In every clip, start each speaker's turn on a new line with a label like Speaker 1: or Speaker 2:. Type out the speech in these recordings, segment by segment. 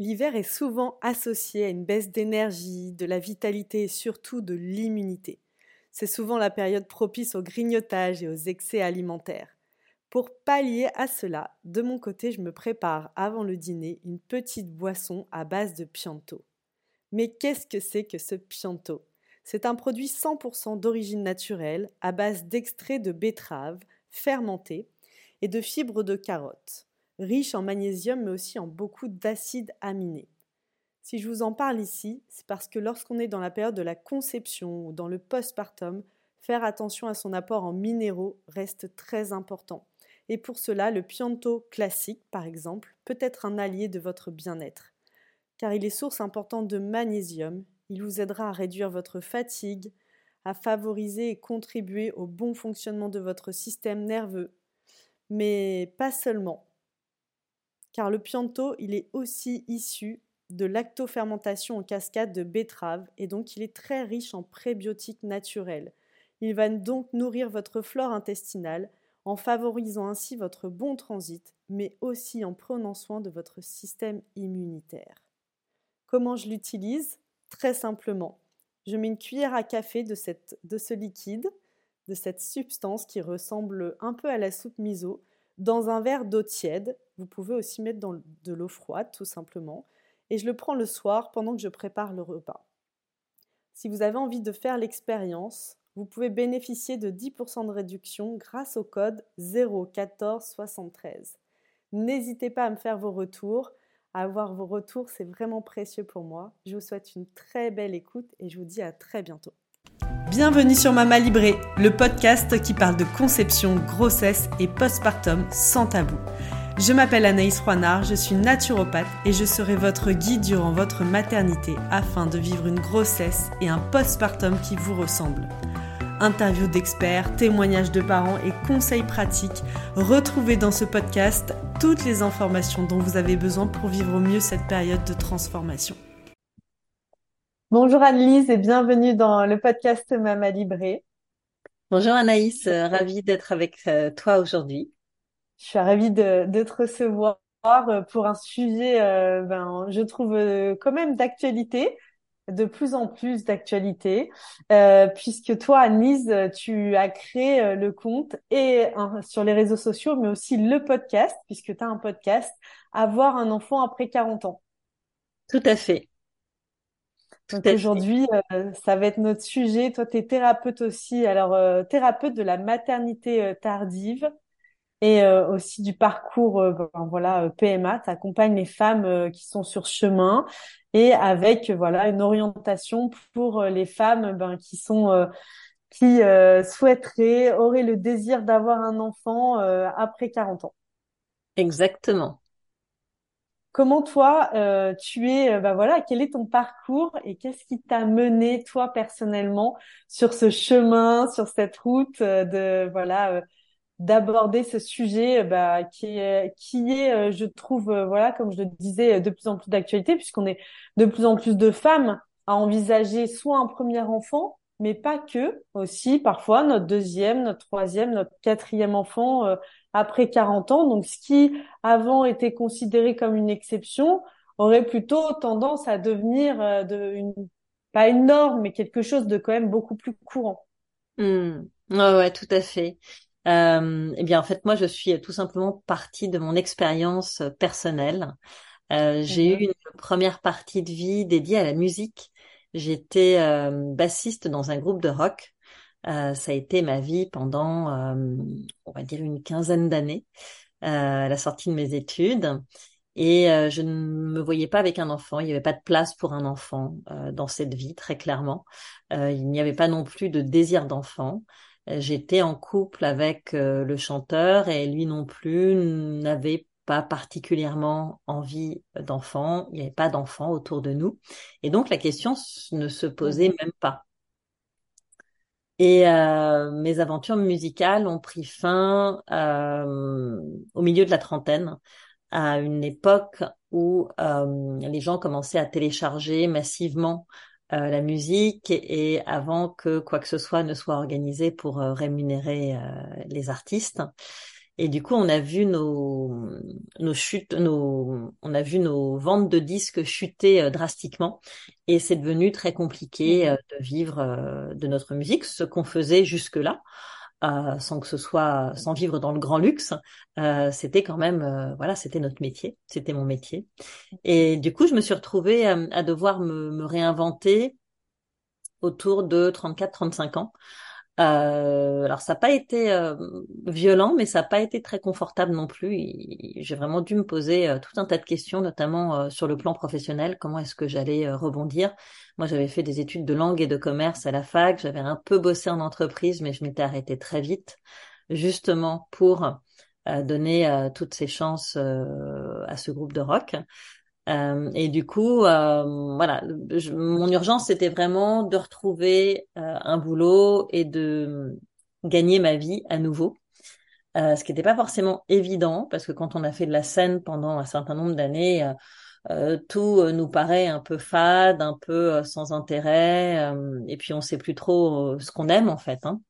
Speaker 1: L'hiver est souvent associé à une baisse d'énergie, de la vitalité et surtout de l'immunité. C'est souvent la période propice au grignotage et aux excès alimentaires. Pour pallier à cela, de mon côté, je me prépare avant le dîner une petite boisson à base de pianto. Mais qu'est-ce que c'est que ce pianto? C'est un produit 100% d'origine naturelle à base d'extrait de betterave fermenté et de fibres de carotte riche en magnésium mais aussi en beaucoup d'acides aminés. Si je vous en parle ici, c'est parce que lorsqu'on est dans la période de la conception ou dans le postpartum, faire attention à son apport en minéraux reste très important. Et pour cela, le Pianto classique, par exemple, peut être un allié de votre bien-être. Car il est source importante de magnésium, il vous aidera à réduire votre fatigue, à favoriser et contribuer au bon fonctionnement de votre système nerveux. Mais pas seulement car le pianto, il est aussi issu de lactofermentation en cascade de betterave et donc il est très riche en prébiotiques naturels. Il va donc nourrir votre flore intestinale en favorisant ainsi votre bon transit, mais aussi en prenant soin de votre système immunitaire. Comment je l'utilise? Très simplement. Je mets une cuillère à café de, de ce liquide, de cette substance qui ressemble un peu à la soupe miso, dans un verre d'eau tiède. Vous pouvez aussi mettre dans de l'eau froide, tout simplement. Et je le prends le soir pendant que je prépare le repas. Si vous avez envie de faire l'expérience, vous pouvez bénéficier de 10% de réduction grâce au code 01473. N'hésitez pas à me faire vos retours. Avoir vos retours, c'est vraiment précieux pour moi. Je vous souhaite une très belle écoute et je vous dis à très bientôt. Bienvenue sur Mama Libré, le podcast qui parle de conception, grossesse et postpartum sans tabou. Je m'appelle Anaïs Roinard, je suis naturopathe et je serai votre guide durant votre maternité afin de vivre une grossesse et un postpartum qui vous ressemblent. Interviews d'experts, témoignages de parents et conseils pratiques, retrouvez dans ce podcast toutes les informations dont vous avez besoin pour vivre au mieux cette période de transformation. Bonjour Annelise et bienvenue dans le podcast Mama Libré.
Speaker 2: Bonjour Anaïs, euh, ravie d'être avec euh, toi aujourd'hui.
Speaker 1: Je suis ravie de, te recevoir euh, pour un sujet, ben, je trouve quand même d'actualité, de plus en plus d'actualité, puisque toi, Annelise, tu as créé le compte et sur les réseaux sociaux, mais aussi le podcast, puisque tu as un podcast, Avoir un enfant après 40 ans.
Speaker 2: Tout à fait.
Speaker 1: Donc aujourd'hui, euh, ça va être notre sujet. Toi, tu es thérapeute aussi. Alors, euh, thérapeute de la maternité euh, tardive et aussi du parcours ben, voilà PMA. Tu accompagnes les femmes qui sont sur chemin et avec voilà une orientation pour les femmes ben, qui sont qui souhaiteraient, auraient le désir d'avoir un enfant après 40 ans.
Speaker 2: Exactement.
Speaker 1: Comment toi, euh, tu es, euh, bah voilà, quel est ton parcours et qu'est-ce qui t'a mené toi personnellement sur ce chemin, sur cette route euh, de voilà d'aborder ce sujet bah, qui est qui est, je trouve, voilà, comme je le disais, de plus en plus d'actualité puisqu'on est de plus en plus de femmes à envisager soit un premier enfant, mais pas que, aussi parfois notre deuxième, notre troisième, notre quatrième enfant après 40 ans. Donc, ce qui avant était considéré comme une exception aurait plutôt tendance à devenir euh, de une, pas une norme, mais quelque chose de quand même beaucoup plus courant.
Speaker 2: Mmh. Ouais, ouais, tout à fait. Euh, eh bien, en fait, moi, je suis tout simplement partie de mon expérience personnelle. Euh, j'ai eu une première partie de vie dédiée à la musique. J'étais euh, bassiste dans un groupe de rock euh, ça a été ma vie pendant, euh, on va dire, une quinzaine d'années euh, à la sortie de mes études. Et je ne me voyais pas avec un enfant. Il n'y avait pas de place pour un enfant dans cette vie, très clairement. il n'y avait pas non plus de désir d'enfant. J'étais en couple avec le chanteur et lui non plus n'avait pas particulièrement envie d'enfant. Il n'y avait pas d'enfant autour de nous. Et donc la question ne se posait mmh. même pas. Et euh, mes aventures musicales ont pris fin euh, au milieu de la trentaine, à une époque où euh, les gens commençaient à télécharger massivement la musique et, avant que quoi que ce soit ne soit organisé pour rémunérer les artistes. Et du coup, on a vu nos, nos chutes, nos, on a vu nos ventes de disques chuter euh, drastiquement. Et c'est devenu très compliqué mmh. euh, de vivre euh, de notre musique, ce qu'on faisait jusque-là. sans que ce soit sans vivre dans le grand luxe, c'était quand même voilà, c'était notre métier, c'était mon métier. Et du coup, je me suis retrouvée à devoir me, me réinventer autour de 34-35 ans euh, alors ça n'a pas été euh, violent, mais ça n'a pas été très confortable non plus. J'ai vraiment dû me poser euh, tout un tas de questions, notamment sur le plan professionnel. Comment est-ce que j'allais rebondir? Moi, j'avais fait des études de langue et de commerce à la fac. J'avais un peu bossé en entreprise, mais je m'étais arrêtée très vite, justement pour donner toutes ces chances à ce groupe de rock. Euh, et du coup, euh, voilà, mon urgence c'était vraiment de retrouver euh, un boulot et de gagner ma vie à nouveau. ce qui n'était pas forcément évident parce que quand on a fait de la scène pendant un certain nombre d'années, tout nous paraît un peu fade, un peu sans intérêt, et puis on sait plus trop ce qu'on aime en fait. Hein.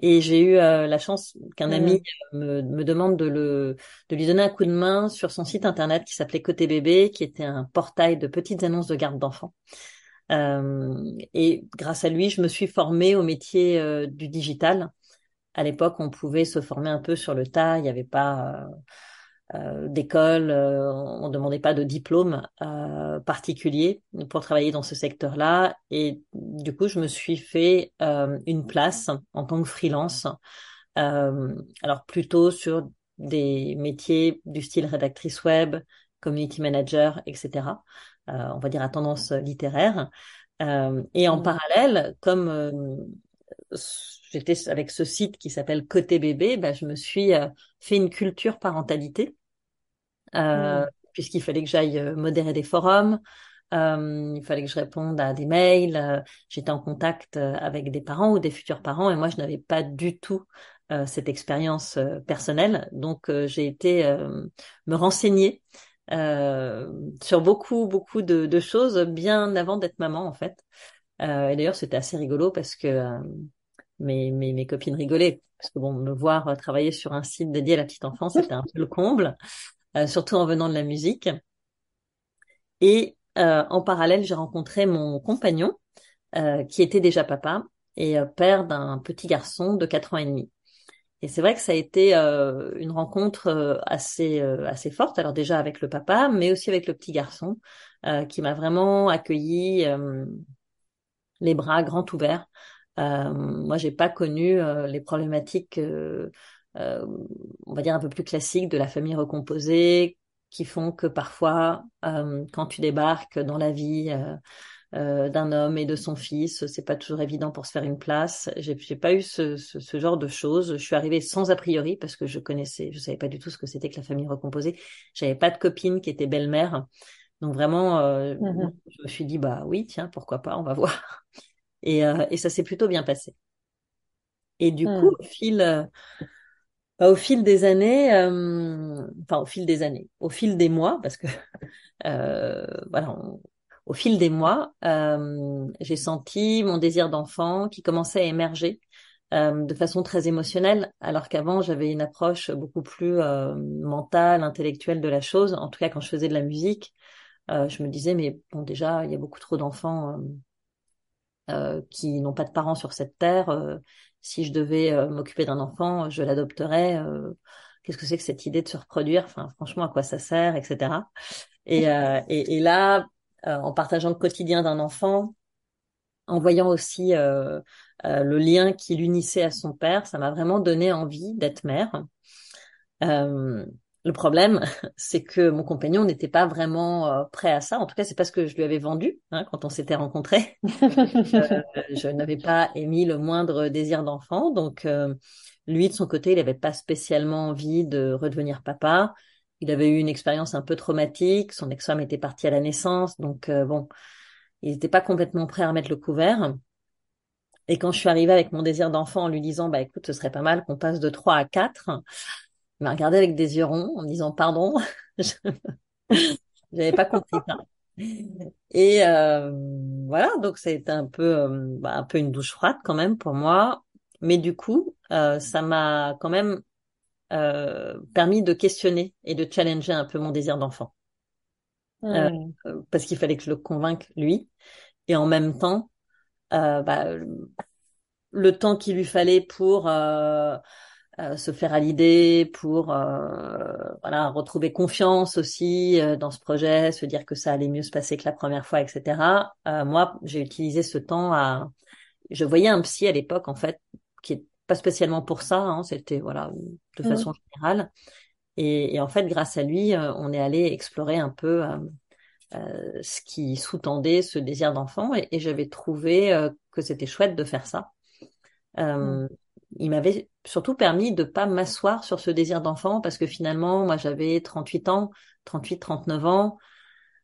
Speaker 2: Et j'ai eu euh, la chance qu'un ami mmh. me, me, demande de, le, de lui donner un coup de main sur son site internet qui s'appelait Côté Bébé, qui était un portail de petites annonces de garde d'enfants. Euh, et grâce à lui, je me suis formée au métier euh, du digital. À l'époque, on pouvait se former un peu sur le tas. Il n'y avait pas euh, d'école, euh, on ne demandait pas de diplôme euh, particulier pour travailler dans ce secteur-là. Et du coup, je me suis fait une place en tant que freelance, alors plutôt sur des métiers du style rédactrice web, community manager, etc. on va dire à tendance littéraire. et en mmh. parallèle, comme j'étais avec ce site qui s'appelle Côté Bébé, bah, je me suis fait une culture parentalité euh, mm. puisqu'il fallait que j'aille euh, modérer des forums, euh, il fallait que je réponde à des mails, euh, j'étais en contact avec des parents ou des futurs parents et moi je n'avais pas du tout cette expérience personnelle, donc j'ai été me renseigner sur beaucoup beaucoup de, de, choses bien avant d'être maman en fait. et d'ailleurs c'était assez rigolo parce que mes, mes, mes, copines rigolaient parce que bon me voir travailler sur un site dédié à la petite enfance c'était un peu le comble. Euh, surtout en venant de la musique. Et euh, en parallèle, j'ai rencontré mon compagnon, euh, qui était déjà papa et père d'un petit garçon de 4 ans et demi. Et c'est vrai que ça a été une rencontre assez assez forte. Alors déjà avec le papa, mais aussi avec le petit garçon, qui m'a vraiment accueilli les bras grands ouverts. moi, j'ai pas connu les problématiques euh, on va dire, un peu plus classiques de la famille recomposée, qui font que parfois, euh, quand tu débarques dans la vie euh, d'un homme et de son fils, c'est pas toujours évident pour se faire une place. J'ai, j'ai pas eu ce, genre de choses. Je suis arrivée sans a priori parce que je connaissais, je savais pas du tout ce que c'était que la famille recomposée. J'avais pas de copine qui était belle-mère, donc vraiment, mmh je me suis dit bah oui, tiens, pourquoi pas, on va voir. Et, et ça s'est plutôt bien passé. Et du coup, mmh. au fil bah, au fil des années, euh, enfin au fil des années, au fil des mois, parce que euh, voilà, au fil des mois, euh, j'ai senti mon désir d'enfant qui commençait à émerger de façon très émotionnelle, alors qu'avant j'avais une approche beaucoup plus mentale, intellectuelle de la chose. En tout cas, quand je faisais de la musique, je me disais mais bon déjà il y a beaucoup trop d'enfants qui n'ont pas de parents sur cette terre si je devais euh, m'occuper d'un enfant, je l'adopterais. Euh, qu'est-ce que c'est que cette idée de se reproduire? Enfin, franchement, à quoi ça sert, etc. Et, euh, et, et, là, en partageant le quotidien d'un enfant, en voyant aussi le lien qui l'unissait à son père, ça m'a vraiment donné envie d'être mère. Le problème, c'est que mon compagnon n'était pas vraiment euh, prêt à ça. En tout cas, c'est pas ce que je lui avais vendu hein, quand on s'était rencontrés. euh, je n'avais pas émis le moindre désir d'enfant, donc euh, lui de son côté, il n'avait pas spécialement envie de redevenir papa. Il avait eu une expérience un peu traumatique. Son ex-femme était partie à la naissance, donc euh, bon, il n'était pas complètement prêt à remettre le couvert. Et quand je suis arrivée avec mon désir d'enfant en lui disant, bah écoute, ce serait pas mal qu'on passe de 3 à 4, il m'a regardé avec des yeux ronds en me disant pardon. J'avais pas compris ça. Et euh, voilà, donc ça a été un peu, euh, bah, un peu une douche froide quand même pour moi. Mais du coup, euh, ça m'a quand même permis de questionner et de challenger un peu mon désir d'enfant. Hmm. parce qu'il fallait que je le convainque lui. Et en même temps, bah, le temps qu'il lui fallait pour euh, se faire à l'idée, pour euh, voilà retrouver confiance aussi euh, dans ce projet, se dire que ça allait mieux se passer que la première fois, etc. moi, j'ai utilisé ce temps à. Je voyais un psy à l'époque en fait qui est pas spécialement pour ça, hein, c'était voilà de mmh. façon générale. Et, et, en fait, grâce à lui, on est allé explorer un peu ce qui sous-tendait ce désir d'enfant, et, et j'avais trouvé que c'était chouette de faire ça. Mmh il m'avait surtout permis de pas m'asseoir sur ce désir d'enfant parce que finalement, moi, j'avais 38 ans, 38, 39 ans.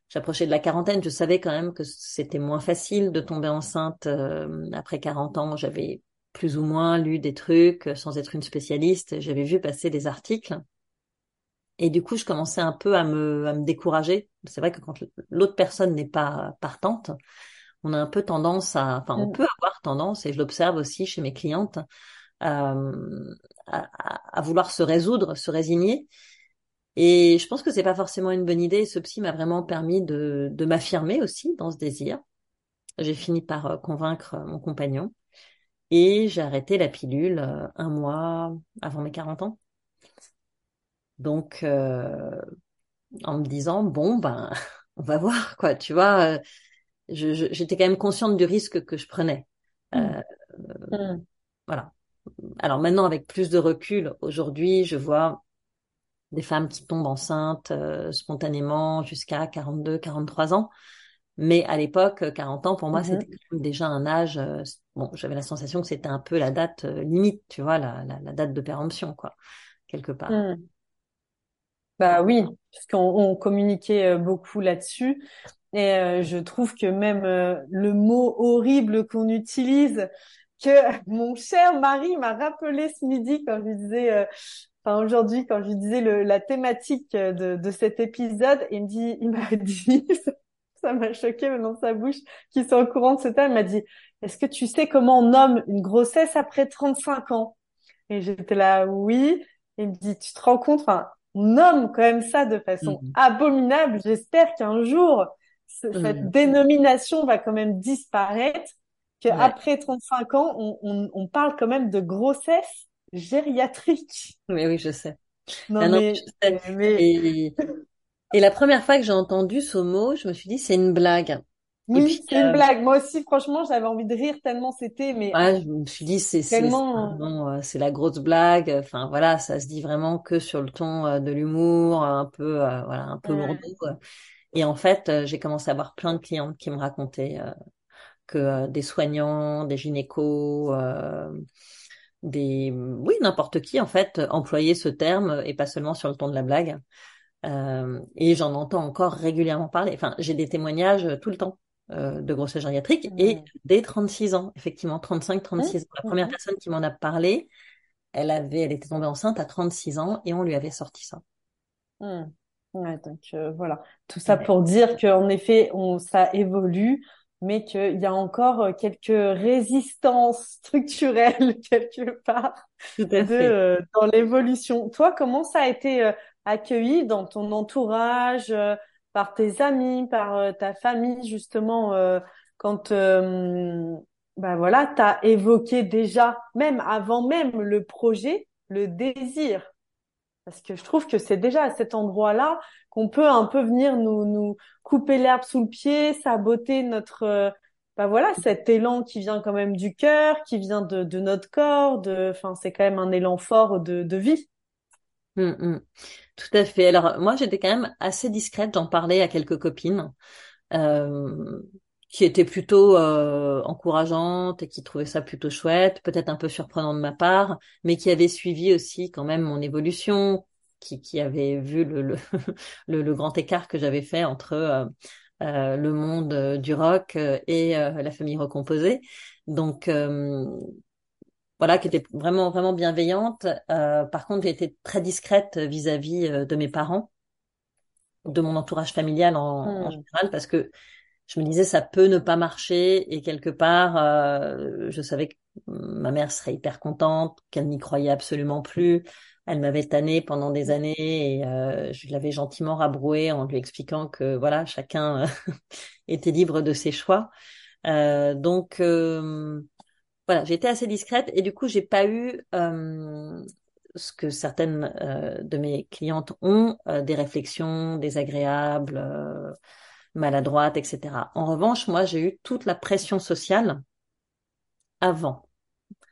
Speaker 2: J'approchais de la quarantaine. Je savais quand même que c'était moins facile de tomber enceinte euh, après 40 ans. J'avais plus ou moins lu des trucs sans être une spécialiste. J'avais vu passer des articles. Et du coup, je commençais un peu à me, à me décourager. C'est vrai que quand l'autre personne n'est pas partante, on a un peu tendance à, enfin, on mm. peut avoir tendance, et je l'observe aussi chez mes clientes, euh, à, à, vouloir se résoudre, se résigner. Et je pense que c'est pas forcément une bonne idée. Ce psy m'a vraiment permis de, de m'affirmer aussi dans ce désir. J'ai fini par euh, convaincre mon compagnon et j'ai arrêté la pilule euh, un mois avant mes 40 ans. Donc, euh, en me disant bon ben, on va voir quoi. Tu vois, j'étais quand même consciente du risque que je prenais. Euh, mmh. Voilà alors maintenant avec plus de recul, aujourd'hui, je vois des femmes qui tombent enceintes euh, spontanément jusqu'à 42, 43 ans. Mais à l'époque, 40 ans, pour moi, mm-hmm. c'était déjà un âge. Euh, bon, j'avais la sensation que c'était un peu la date euh, limite, tu vois, la, la, date de péremption, quoi, quelque part. Mm.
Speaker 1: Bah oui, parce qu'on communiquait beaucoup là-dessus. Et je trouve que même le mot horrible qu'on utilise que mon cher mari m'a rappelé ce midi quand je lui disais, euh, enfin aujourd'hui quand je lui disais le, la thématique de, de cet épisode, il me dit, il m'a dit, ça m'a choqué même dans sa bouche, qui soit au courant de ce thème, il m'a dit, est-ce que tu sais comment on nomme une grossesse après 35 ans? Et j'étais là, oui. il me dit, tu te rends compte, enfin, on nomme quand même ça de façon mmh. abominable. J'espère qu'un jour, cette mmh. dénomination va quand même disparaître qu'après 35 ans, on, on, on, parle quand même de grossesse gériatrique.
Speaker 2: Mais oui, je sais. Non, ah mais, Et, et, la première fois que j'ai entendu ce mot, je me suis dit, c'est une blague.
Speaker 1: Oui, c'est une euh, blague. Moi aussi, franchement, j'avais envie de rire tellement c'était, mais.
Speaker 2: Ouais, je me suis dit, c'est tellement... Euh, c'est la grosse blague. Enfin, voilà, ça se dit vraiment que sur le ton euh, de l'humour, un peu, voilà, un peu lourd. Et en fait, j'ai commencé à avoir plein de clientes qui me racontaient que euh, des soignants, des gynécos, euh, des oui n'importe qui en fait employer ce terme et pas seulement sur le ton de la blague. Euh, et j'en entends encore régulièrement parler. Enfin, j'ai des témoignages tout le temps euh, de grossesse gériatrique et dès 36 ans, effectivement 35, 36 ans. La première personne qui m'en a parlé, elle avait, elle était tombée enceinte à 36 ans et on lui avait sorti ça.
Speaker 1: Mmh. Ouais, donc euh, voilà, tout ça pour dire qu'en effet, on, ça évolue mais qu'il y a encore euh, quelques résistances structurelles quelque part euh, dans l'évolution. Toi, comment ça a été euh, accueilli dans ton entourage, par tes amis, par ta famille, justement, quand bah voilà, tu as évoqué déjà, même avant même le projet, le désir parce que je trouve que c'est déjà à cet endroit-là qu'on peut un peu venir nous, nous couper l'herbe sous le pied, saboter notre, euh, bah voilà, cet élan qui vient quand même du cœur, qui vient de, notre corps, de, enfin, c'est quand même un élan fort de, vie.
Speaker 2: Hum, hum. Tout à fait. Alors moi, j'étais quand même assez discrète. J'en parlais à quelques copines. Euh, qui était plutôt euh, encourageante et qui trouvait ça plutôt chouette, peut-être un peu surprenant de ma part, mais qui avait suivi aussi quand même mon évolution, qui, qui avait vu le, le, le, grand écart que j'avais fait entre euh, euh, le monde du rock et la famille recomposée. Donc voilà, qui était vraiment vraiment bienveillante. par contre, j'ai été très discrète vis-à-vis de mes parents, de mon entourage familial en, en mmh. général, parce que je me disais ça peut ne pas marcher et quelque part euh, je savais que ma mère serait hyper contente, qu'elle n'y croyait absolument plus. elle m'avait tanné pendant des années et euh, je l'avais gentiment rabroué en lui expliquant que voilà, chacun était libre de ses choix. Euh, donc euh, voilà, j'étais assez discrète et du coup j'ai pas eu ce que certaines de mes clientes ont, des réflexions désagréables, maladroites, etc. En revanche, moi j'ai eu toute la pression sociale avant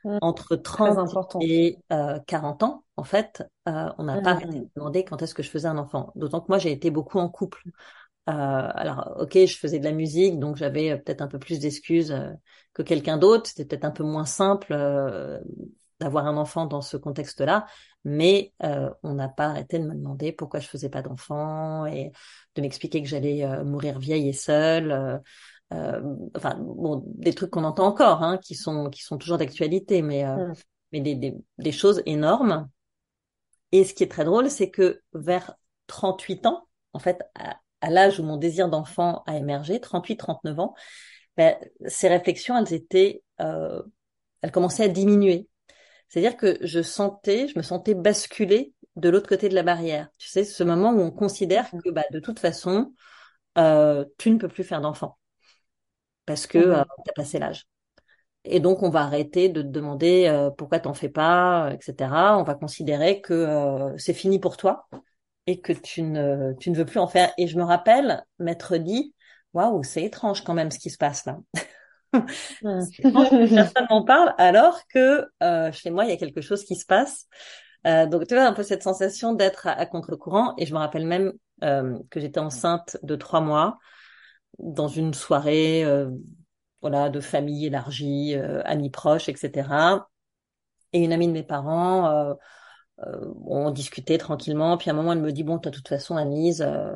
Speaker 2: Mmh. entre 30 et euh, 40 ans, en fait, euh, on n'a pas mmh. demandé quand est-ce que je faisais un enfant. D'autant que moi, j'ai été beaucoup en couple. Euh, alors, ok, je faisais de la musique, donc j'avais euh, peut-être un peu plus d'excuses euh, que quelqu'un d'autre. C'était peut-être un peu moins simple euh, d'avoir un enfant dans ce contexte-là, mais on n'a pas arrêté de me demander pourquoi je faisais pas d'enfant et de m'expliquer que j'allais mourir vieille et seule. Euh, enfin bon, des trucs qu'on entend encore, hein, qui sont qui sont toujours d'actualité, mais euh, mais des, des, des choses énormes. Et ce qui est très drôle, c'est que vers 38 ans, en fait, à, l'âge où mon désir d'enfant a émergé, 38-39 ans, ben, ces réflexions, elles étaient, euh, elles commençaient à diminuer. C'est-à-dire que je sentais, je me sentais basculer de l'autre côté de la barrière. Tu sais, ce moment où on considère que bah, de toute façon, euh, tu ne peux plus faire d'enfant parce que mmh. euh, tu as passé l'âge. Et donc, on va arrêter de te demander euh, pourquoi t'en fais pas, etc. On va considérer que euh, c'est fini pour toi et que tu ne, tu ne veux plus en faire. Et je me rappelle m'être dit, waouh, c'est étrange quand même ce qui se passe là. Personne m'en parle alors que chez moi, il y a quelque chose qui se passe. donc, tu vois, un peu cette sensation d'être à, contre-courant. Et je me rappelle même que j'étais enceinte de trois mois dans une soirée euh, voilà de famille élargie, euh, amis proches, etc. Et une amie de mes parents, euh, euh, on discutait tranquillement. Puis à un moment, elle me dit bon, de toute façon, Anise, euh,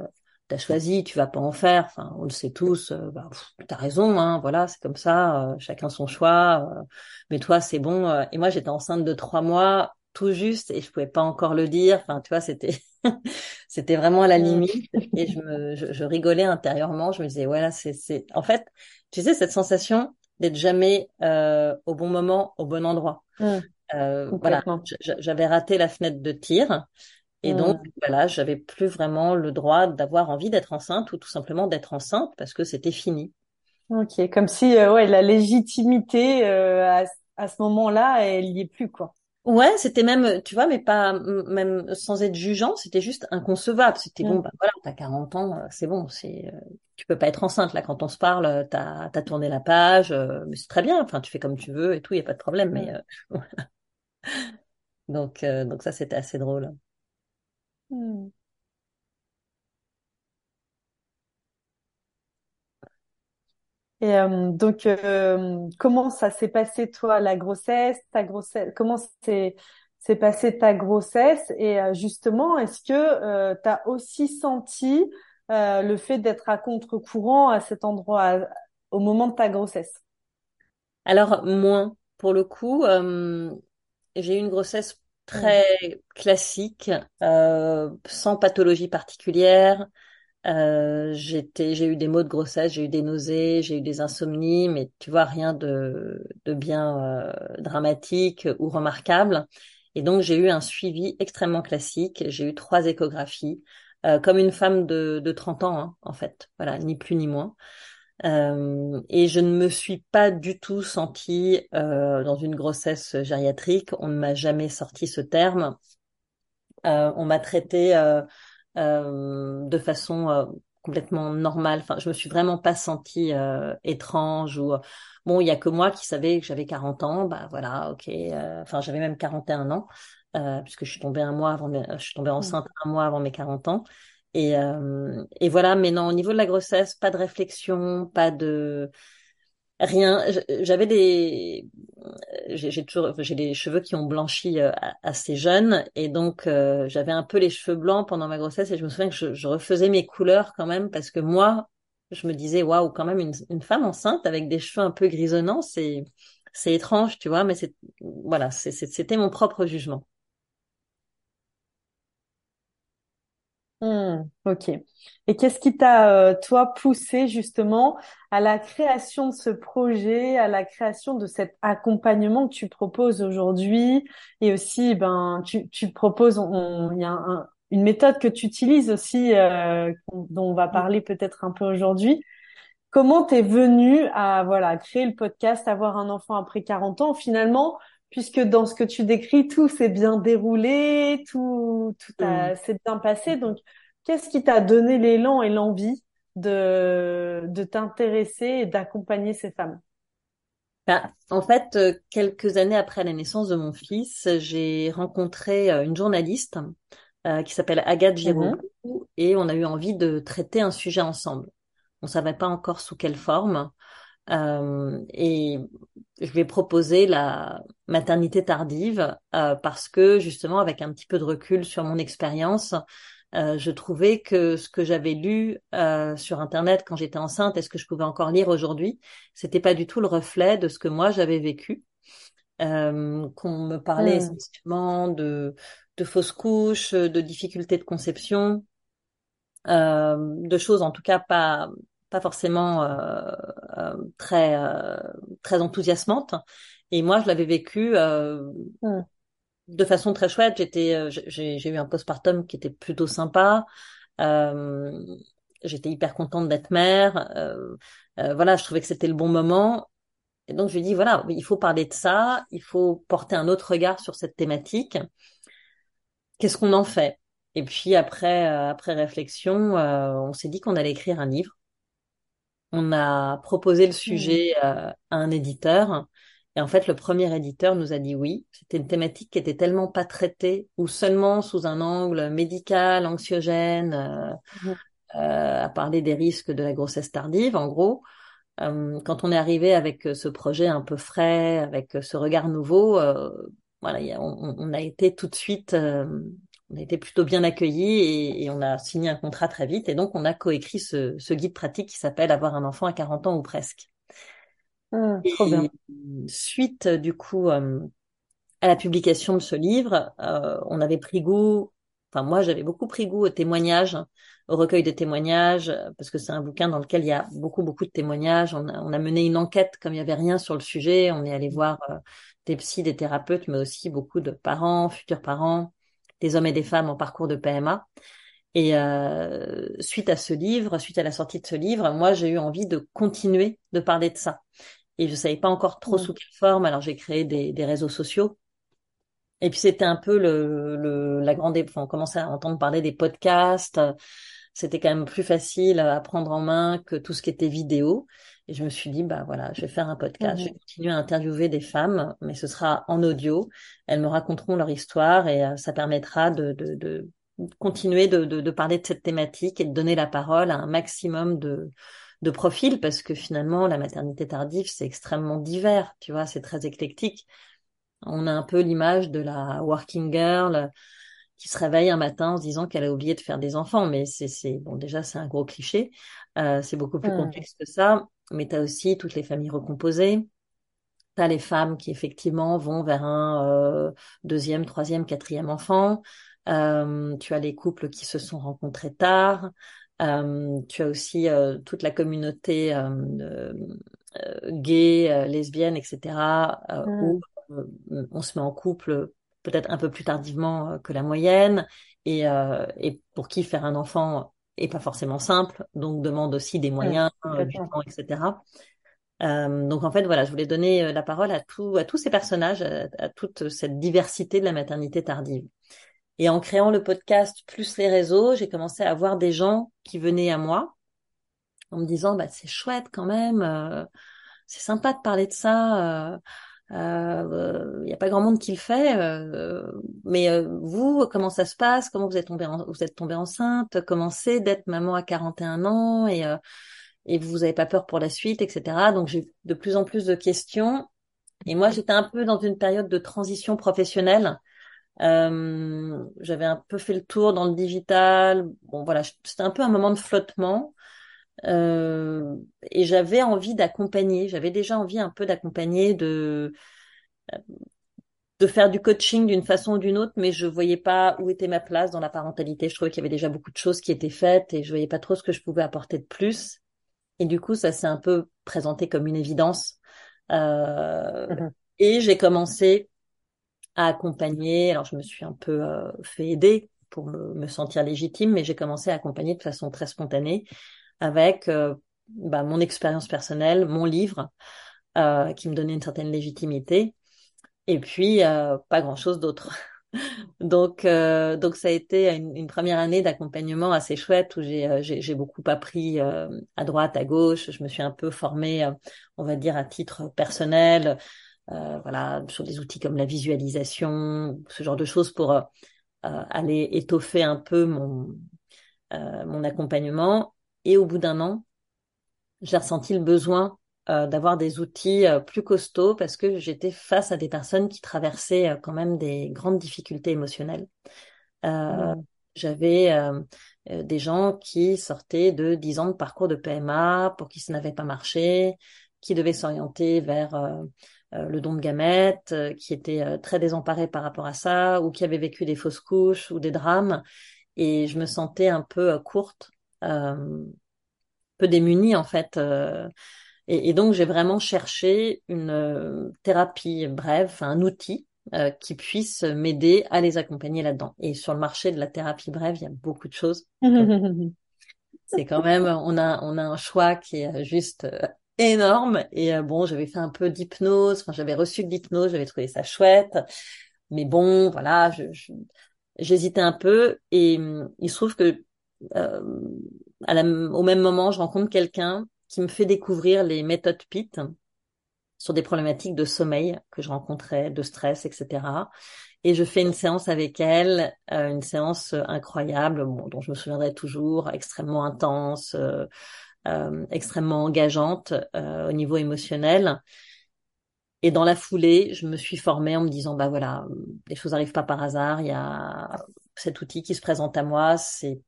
Speaker 2: t'as choisi, tu vas pas en faire. Enfin, on le sait tous. Euh, bah, t'as raison, hein. Voilà, c'est comme ça. chacun son choix. mais toi, c'est bon. Et moi, j'étais enceinte de trois mois tout juste et je pouvais pas encore le dire. Enfin, tu vois, c'était c'était vraiment à la limite et je me je, rigolais intérieurement. Je me disais voilà, c'est c'est en fait, tu sais cette sensation d'être jamais euh, au bon moment, au bon endroit. Mmh. Euh, voilà, j'avais raté la fenêtre de tir et donc mmh. voilà, j'avais plus vraiment le droit d'avoir envie d'être enceinte ou tout simplement d'être enceinte parce que c'était fini.
Speaker 1: Ok, comme si euh, ouais la légitimité euh, à, à ce moment-là, elle y est plus quoi.
Speaker 2: Ouais, c'était même, tu vois, mais pas même sans être jugeant, c'était juste inconcevable. C'était bon, mm. bah voilà, t'as 40 ans, euh, c'est bon, c'est, euh, tu peux pas être enceinte là quand on se parle, euh, t'as as tourné la page, mais c'est très bien. Enfin, tu fais comme tu veux et tout, y a pas de problème. Mais mm. donc donc ça c'était assez drôle. Mm.
Speaker 1: Et euh, donc, euh, comment ça s'est passé toi la grossesse, ta grossesse, comment s'est s'est passé ta grossesse? Et euh, justement, est-ce que tu as aussi senti le fait d'être à contre-courant à cet endroit au moment de ta grossesse?
Speaker 2: Alors moins, pour le coup, j'ai eu une grossesse très classique, sans pathologie particulière. Euh, j'ai eu des maux de grossesse, j'ai eu des nausées, j'ai eu des insomnies, mais tu vois rien de, de bien euh, dramatique ou remarquable. Et donc j'ai eu un suivi extrêmement classique. J'ai eu trois échographies, euh, comme une femme de, de 30 ans hein, en fait. Voilà, ni plus ni moins. Euh, et je ne me suis pas du tout sentie euh, dans une grossesse gériatrique. On ne m'a jamais sorti ce terme. on m'a traité euh, de façon euh, complètement normale. Enfin, je me suis vraiment pas sentie euh, étrange ou bon, il y a que moi qui savais que j'avais 40 ans. Bah voilà, ok. Enfin, j'avais même 41 ans puisque je suis tombée un mois avant, je suis tombée enceinte un mois avant mes 40 ans. Et, et voilà, mais non, au niveau de la grossesse, pas de réflexion, pas de Rien. J'avais des, j'ai toujours, j'ai des cheveux qui ont blanchi euh, assez jeunes et donc euh, j'avais un peu les cheveux blancs pendant ma grossesse et je me souviens que je, je refaisais mes couleurs quand même parce que moi, je me disais waouh, quand même une, une, femme enceinte avec des cheveux un peu grisonnants, c'est c'est étrange, tu vois, mais c'est voilà, c'était mon propre jugement.
Speaker 1: Hmm, ok. Et qu'est-ce qui t'a, euh, toi, poussé justement à la création de ce projet, à la création de cet accompagnement que tu proposes aujourd'hui? Et aussi, ben, tu, tu proposes, il y a un- une méthode que tu utilises aussi, euh, dont on va parler peut-être un peu aujourd'hui. Comment t'es venu à, voilà, créer le podcast, avoir un enfant après 40 ans, finalement, puisque dans ce que tu décris, tout s'est bien déroulé, tout, tout a, s'est bien passé. Donc, qu'est-ce qui t'a donné l'élan et l'envie de, de t'intéresser et d'accompagner ces femmes?
Speaker 2: Bah, en fait, euh, quelques années après la naissance de mon fils, j'ai rencontré euh, une journaliste euh, qui s'appelle Agathe
Speaker 1: Mhm,
Speaker 2: Giroglou et on a eu envie de traiter un sujet ensemble. On savait pas encore sous quelle forme. Euh, et je lui ai proposé la maternité tardive euh, parce que justement, avec un petit peu de recul sur mon expérience, euh, je trouvais que ce que j'avais lu euh, sur Internet quand j'étais enceinte et ce que je pouvais encore lire aujourd'hui, c'était pas du tout le reflet de ce que moi j'avais vécu. Euh, qu'on me parlait
Speaker 1: mhm,
Speaker 2: essentiellement de, de fausses couches, de difficultés de conception, euh, de choses en tout cas pas pas forcément euh, euh, très euh, très enthousiasmantes. Et moi, je l'avais vécu euh,
Speaker 1: mhm,
Speaker 2: de façon très chouette. J'étais, j'ai j'ai eu un postpartum qui était plutôt sympa. Euh, j'étais hyper contente d'être mère. Voilà, je trouvais que c'était le bon moment. Et donc je lui ai dit voilà, il faut parler de ça, il faut porter un autre regard sur cette thématique. Qu'est-ce qu'on en fait? Et puis après, euh, après réflexion, euh, on s'est dit qu'on allait écrire un livre. On a proposé le sujet euh, à un éditeur. Et en fait, le premier éditeur nous a dit oui. C'était une thématique qui était tellement pas traitée ou seulement sous un angle médical, anxiogène, euh,
Speaker 1: mhm,
Speaker 2: euh, à parler des risques de la grossesse tardive, en gros. Euh, quand on est arrivé avec ce projet un peu frais, avec ce regard nouveau, euh, voilà, a- on, on a été tout de suite, euh, on a été plutôt bien accueillis et, et on a signé un contrat très vite. Et donc, on a coécrit ce, ce guide pratique qui s'appelle Avoir un enfant à 40 ans ou presque.
Speaker 1: mhm, trop
Speaker 2: Et
Speaker 1: bien.
Speaker 2: suite, du coup, euh, à la publication de ce livre, euh, on avait pris goût, enfin moi j'avais beaucoup pris goût aux témoignages, au recueil de témoignages, parce que c'est un bouquin dans lequel il y a beaucoup beaucoup de témoignages. On a, on a mené une enquête comme il y avait rien sur le sujet. On est allé voir euh, des psys, des thérapeutes, mais aussi beaucoup de parents, futurs parents, des hommes et des femmes en parcours de PMA. Et euh, suite à ce livre, suite à la sortie de ce livre, moi j'ai eu envie de continuer de parler de ça. Et je savais pas encore trop
Speaker 1: Mhm,
Speaker 2: sous quelle forme, alors j'ai créé des, des réseaux sociaux et puis c'était un peu le, le la grande, enfin, on commençait à entendre parler des podcasts. C'était quand même plus facile à prendre en main que tout ce qui était vidéo. Et je me suis dit, bah voilà, je vais faire un podcast, je vais
Speaker 1: mhm,
Speaker 2: continuer à interviewer des femmes, mais ce sera en audio. Elles me raconteront leur histoire et euh, ça permettra de, de, de continuer de, de, de parler de cette thématique et de donner la parole à un maximum de, de profils parce que finalement, la maternité tardive, c'est extrêmement divers, tu vois, c'est très éclectique. On a un peu l'image de la working girl qui se réveille un matin en se disant qu'elle a oublié de faire des enfants. Mais c'est, bon, déjà, c'est un gros cliché. Euh, c'est beaucoup plus
Speaker 1: mhm,
Speaker 2: complexe que ça. Mais tu as aussi toutes les familles recomposées. Tu as les femmes qui, effectivement, vont vers un euh, deuxième, troisième, quatrième enfant. Euh, tu as les couples qui se sont rencontrés tard. Euh, tu as aussi euh, toute la communauté euh, euh, gay, lesbienne, etc., euh, où on se met en couple peut-être un peu plus tardivement que la moyenne, et, euh, et pour qui faire un enfant est pas forcément simple, donc demande aussi des moyens, euh, du temps, etc. Euh, donc en fait voilà, je voulais donner euh, la parole à tout, à tous ces personnages, à, à toute cette diversité de la maternité tardive. Et en créant le podcast plus les réseaux, j'ai commencé à voir des gens qui venaient à moi en me disant bah c'est chouette quand même, euh, c'est sympa de parler de ça. Euh, il euh, n'y a pas grand monde qui le fait, euh, mais euh, vous, comment ça se passe? Comment vous êtes tombée, en, vous êtes tombée enceinte? Comment c'est d'être maman à 41 ans et euh, et vous avez pas peur pour la suite, etc. Donc j'ai de plus en plus de questions. Et moi, j'étais un peu dans une période de transition professionnelle. Euh, j'avais un peu fait le tour dans le digital. Bon, voilà, c'était un peu un moment de flottement. Euh, et j'avais envie d'accompagner, j'avais déjà envie un peu d'accompagner, de de faire du coaching d'une façon ou d'une autre, mais je voyais pas où était ma place dans la parentalité. Je trouvais qu'il y avait déjà beaucoup de choses qui étaient faites et je voyais pas trop ce que je pouvais apporter de plus. Et du coup, ça s'est un peu présenté comme une évidence. Euh, mmh Et j'ai commencé à accompagner. Alors, je me suis un peu euh, fait aider pour me, me, sentir légitime, mais j'ai commencé à accompagner de façon très spontanée avec euh, bah, mon expérience personnelle, mon livre, euh, qui me donnait une certaine légitimité, et puis euh, pas grand-chose d'autre. donc, euh, donc ça a été une, première année d'accompagnement assez chouette où j'ai, j'ai, j'ai beaucoup appris euh, à droite, à gauche. Je me suis un peu formée, on va dire, à titre personnel, voilà, sur des outils comme la visualisation, ce genre de choses pour aller étoffer un peu mon mon accompagnement. Et au bout d'un an, j'ai ressenti le besoin euh, d'avoir des outils euh, plus costauds parce que j'étais face à des personnes qui traversaient euh, quand même des grandes difficultés émotionnelles. Mmh. J'avais des gens qui sortaient de 10 ans de parcours de PMA pour qui ça n'avait pas marché, qui devaient s'orienter vers le don de gamètes, qui étaient très désemparés par rapport à ça, ou qui avaient vécu des fausses couches ou des drames. Et je me sentais un peu courte, peu démunie en fait. Et, et donc, j'ai vraiment cherché une euh, thérapie brève, un outil euh, qui puisse m'aider à les accompagner là-dedans. Et sur le marché de la thérapie brève, il y a beaucoup de choses. C'est quand même, on a, on a un choix qui est juste euh, énorme. Et bon, j'avais fait un peu d'hypnose. Enfin, j'avais reçu de l'hypnose. J'avais trouvé ça chouette. Mais bon, voilà, je, j'hésitais un peu. Et hum, il se trouve que euh, à la, au même moment, je rencontre quelqu'un qui me fait découvrir les méthodes PIT sur des problématiques de sommeil que je rencontrais, de stress, etc. Et je fais une séance avec elle, euh, une séance incroyable, bon, dont je me souviendrai toujours, extrêmement intense, euh, euh, extrêmement engageante au niveau émotionnel. Et dans la foulée, je me suis formée en me disant, bah voilà, les choses n'arrivent pas par hasard, il y a cet outil qui se présente à moi, c'est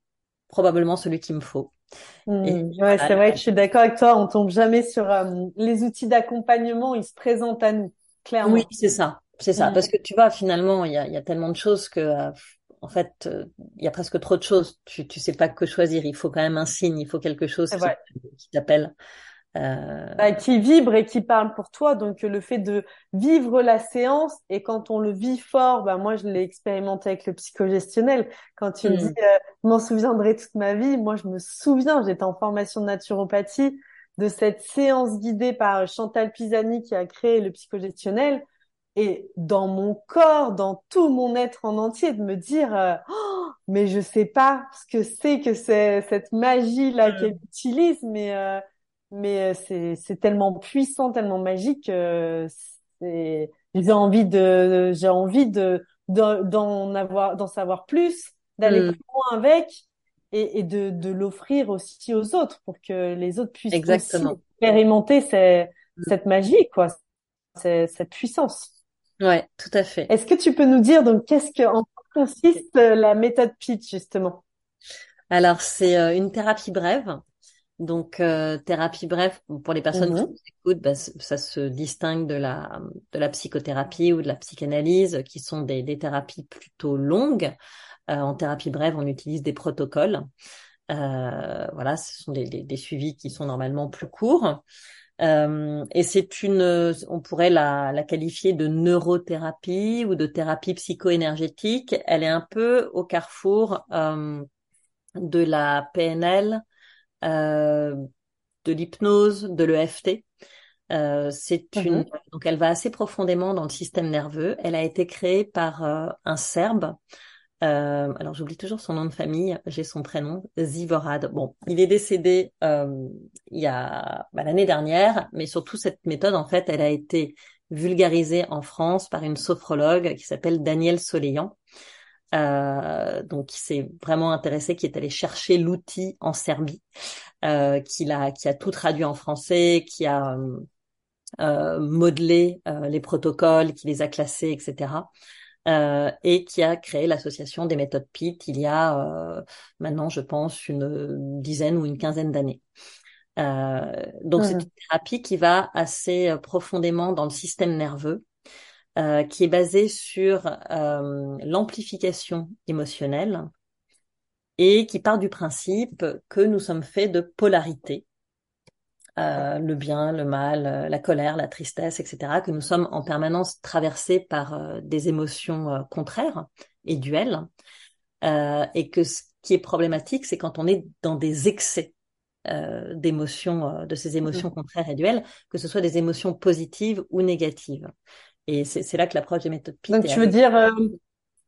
Speaker 2: probablement celui qu'il me faut.
Speaker 1: Mmh, ouais, c'est vrai que je suis d'accord avec toi. On tombe jamais sur euh, les outils d'accompagnement. Ils se présentent à nous, clairement.
Speaker 2: Oui, c'est ça, c'est ça. Mmh. Parce que tu vois, finalement, il y a, y a, tellement de choses que, euh, en fait, euh, il y a presque trop de choses. Tu, tu sais pas que choisir. Il faut quand même un signe. Il faut quelque chose qui, qui t'appelle.
Speaker 1: Euh... Bah, qui vibre et qui parle pour toi. Donc le fait de vivre la séance et quand on le vit fort, bah moi je l'ai expérimenté avec le psychogestionnel. Quand tu me dis, mmh. euh, m'en souviendrai toute ma vie, moi je me souviens, j'étais en formation de naturopathie de cette séance guidée par Chantal Pisani qui a créé le psychogestionnel et dans mon corps, dans tout mon être en entier, de me dire, euh, oh, mais je sais pas ce que c'est que c'est cette magie là mmh. qu'elle utilise, mais euh, mais euh, c'est tellement puissant, tellement magique. Euh, j'ai envie de j'ai envie de d'en avoir d'en savoir plus, d'aller mm. plus loin avec et, et de, de l'offrir aussi aux autres pour que les autres puissent Exactement. aussi expérimenter ces, mm. cette magie quoi, cette puissance.
Speaker 2: Ouais, tout à fait.
Speaker 1: Est-ce que tu peux nous dire donc qu'est-ce que en consiste la méthode Pitch justement?
Speaker 2: Alors c'est euh, une thérapie brève donc euh, thérapie bref pour les personnes qui mmh écoutent, bah, ça se distingue de la de la psychothérapie ou de la psychanalyse, qui sont des, des thérapies plutôt longues. Euh, en thérapie brève, on utilise des protocoles. Euh, voilà, ce sont des, des, des, suivis qui sont normalement plus courts. Euh, et c'est une, on pourrait la, la qualifier de neurothérapie ou de thérapie psycho-énergétique. Elle est un peu au carrefour euh, de la PNL, de l'hypnose, de l'EFT. Euh, c'est mhm. une donc elle va assez profondément dans le système nerveux. Elle a été créée par euh, un Serbe. Euh, alors j'oublie toujours son nom de famille, j'ai son prénom, Zivorad. Bon, il est décédé euh, il y a bah, l'année dernière, mais surtout cette méthode en fait, elle a été vulgarisée en France par une sophrologue qui s'appelle Danielle Soleillant. Euh, donc qui s'est vraiment intéressé, qui est allé chercher l'outil en Serbie, euh, qui a qui a tout traduit en français, qui a euh, modelé euh, les protocoles, qui les a classés, etc. Euh, et qui a créé l'association des méthodes PIT il y a euh, maintenant, je pense, une dizaine ou une quinzaine d'années. donc c'est mmh. une thérapie qui va assez profondément dans le système nerveux qui est basé sur l'amplification émotionnelle et qui part du principe que nous sommes faits de polarité. Euh, le bien, le mal, euh, la colère, la tristesse, etc., que nous sommes en permanence traversés par euh, des émotions contraires et duels, et que ce qui est problématique, c'est quand on est dans des excès d'émotions, de ces émotions mmh. contraires et duels, que ce soit des émotions positives ou négatives. Et c'est là que l'approche des méthodes PIT.
Speaker 1: Donc tu veux dire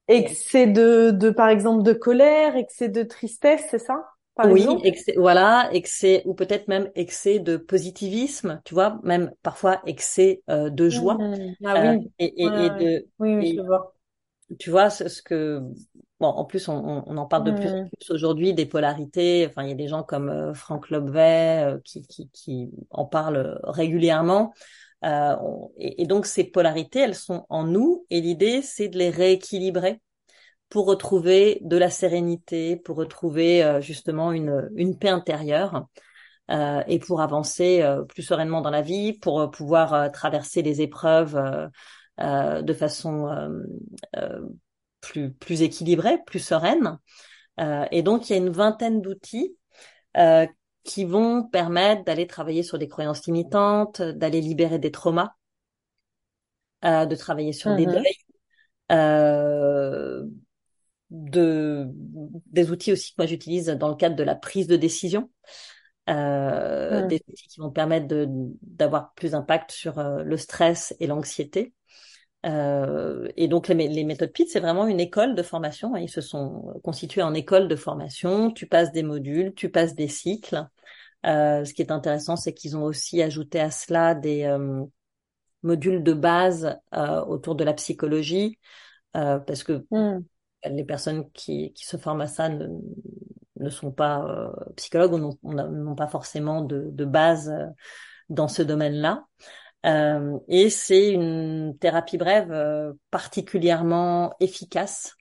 Speaker 1: excès de, de, par exemple, de colère, excès de tristesse, c'est ça
Speaker 2: oui, excès, voilà, excès ou peut-être même excès de positivisme, tu vois, même parfois excès euh, de joie.
Speaker 1: Mmh. Ah oui.
Speaker 2: Euh, et, et, et de,
Speaker 1: oui, oui, je vois.
Speaker 2: Tu vois, ce, ce que bon, en plus on, on en parle de plus en mmh. plus aujourd'hui des polarités. Enfin, il y a des gens comme euh, Franck Lobvet euh, qui, qui, qui en parlent régulièrement. Euh, et, donc ces polarités, elles sont en nous, et l'idée c'est de les rééquilibrer pour retrouver de la sérénité, pour retrouver euh, justement une, une paix intérieure euh, et pour avancer euh, plus sereinement dans la vie, pour pouvoir traverser les épreuves de façon plus, plus équilibrée, plus sereine. et donc, il y a une vingtaine d'outils qui vont permettre d'aller travailler sur des croyances limitantes, d'aller libérer des traumas, de travailler sur des mmh deuils, euh, de des outils aussi que moi j'utilise dans le cadre de la prise de décision, euh, des outils qui vont permettre d'avoir plus d'impact sur euh, le stress et l'anxiété. Euh, et donc les, les méthodes PIT, c'est vraiment une école de formation. Hein. Ils se sont constitués en école de formation. Tu passes des modules, tu passes des cycles. Euh, ce qui est intéressant, c'est qu'ils ont aussi ajouté à cela des euh, modules de base autour de la psychologie, parce que mmh les personnes qui, qui se forment à ça ne, ne sont pas euh, psychologues ou n'ont pas forcément de, de base euh, dans ce domaine-là. Euh, et c'est une thérapie brève euh, particulièrement efficace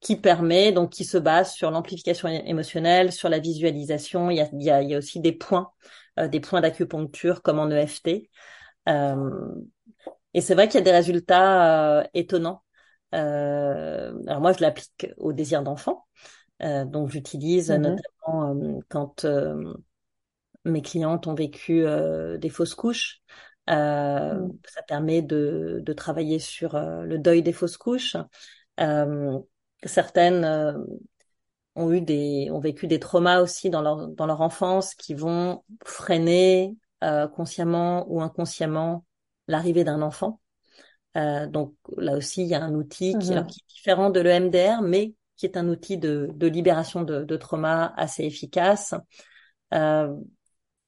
Speaker 2: qui permet donc qui se base sur l'amplification émotionnelle, sur la visualisation. Il y a, il y a, il y a aussi des points, des points d'acupuncture comme en EFT. et c'est vrai qu'il y a des résultats étonnants euh, alors moi, je l'applique au désir d'enfant. Euh, donc j'utilise mmh notamment euh, quand mes clientes ont vécu des fausses couches. Euh, mmh. Ça permet de, de, travailler sur le deuil des fausses couches. Euh, certaines ont eu des, ont vécu des traumas aussi dans leur dans leur enfance qui vont freiner consciemment ou inconsciemment l'arrivée d'un enfant. Euh, donc là aussi, il y a un outil qui, est différent de l'EMDR, mais qui est un outil de, de libération de, de, trauma assez efficace. Euh,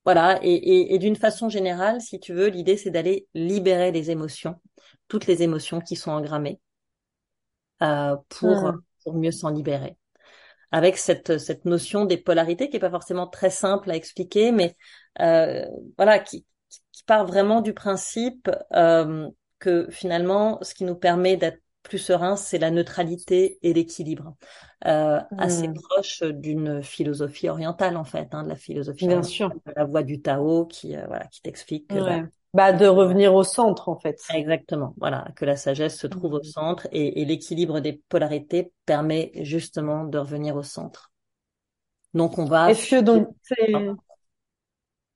Speaker 2: voilà, et, et, et d'une façon générale, si tu veux, l'idée c'est d'aller libérer les émotions, toutes les émotions qui sont engrammées, euh, pour, mmh. pour mieux s'en libérer. Avec cette, cette notion des polarités qui est pas forcément très simple à expliquer, mais euh, voilà, qui, qui part vraiment du principe euh, que finalement, ce qui nous permet d'être plus serein, c'est la neutralité et l'équilibre, euh, assez hmm. proche d'une philosophie orientale en fait, hein, de la philosophie
Speaker 1: Bien sûr.
Speaker 2: de la voie du Tao qui euh, voilà qui t'explique que
Speaker 1: bah, bah, de revenir au centre en fait.
Speaker 2: Exactement, voilà que la sagesse se trouve au hmm. centre et, et l'équilibre des polarités permet justement de revenir au centre. Donc on va.
Speaker 1: Est-ce que donc c'est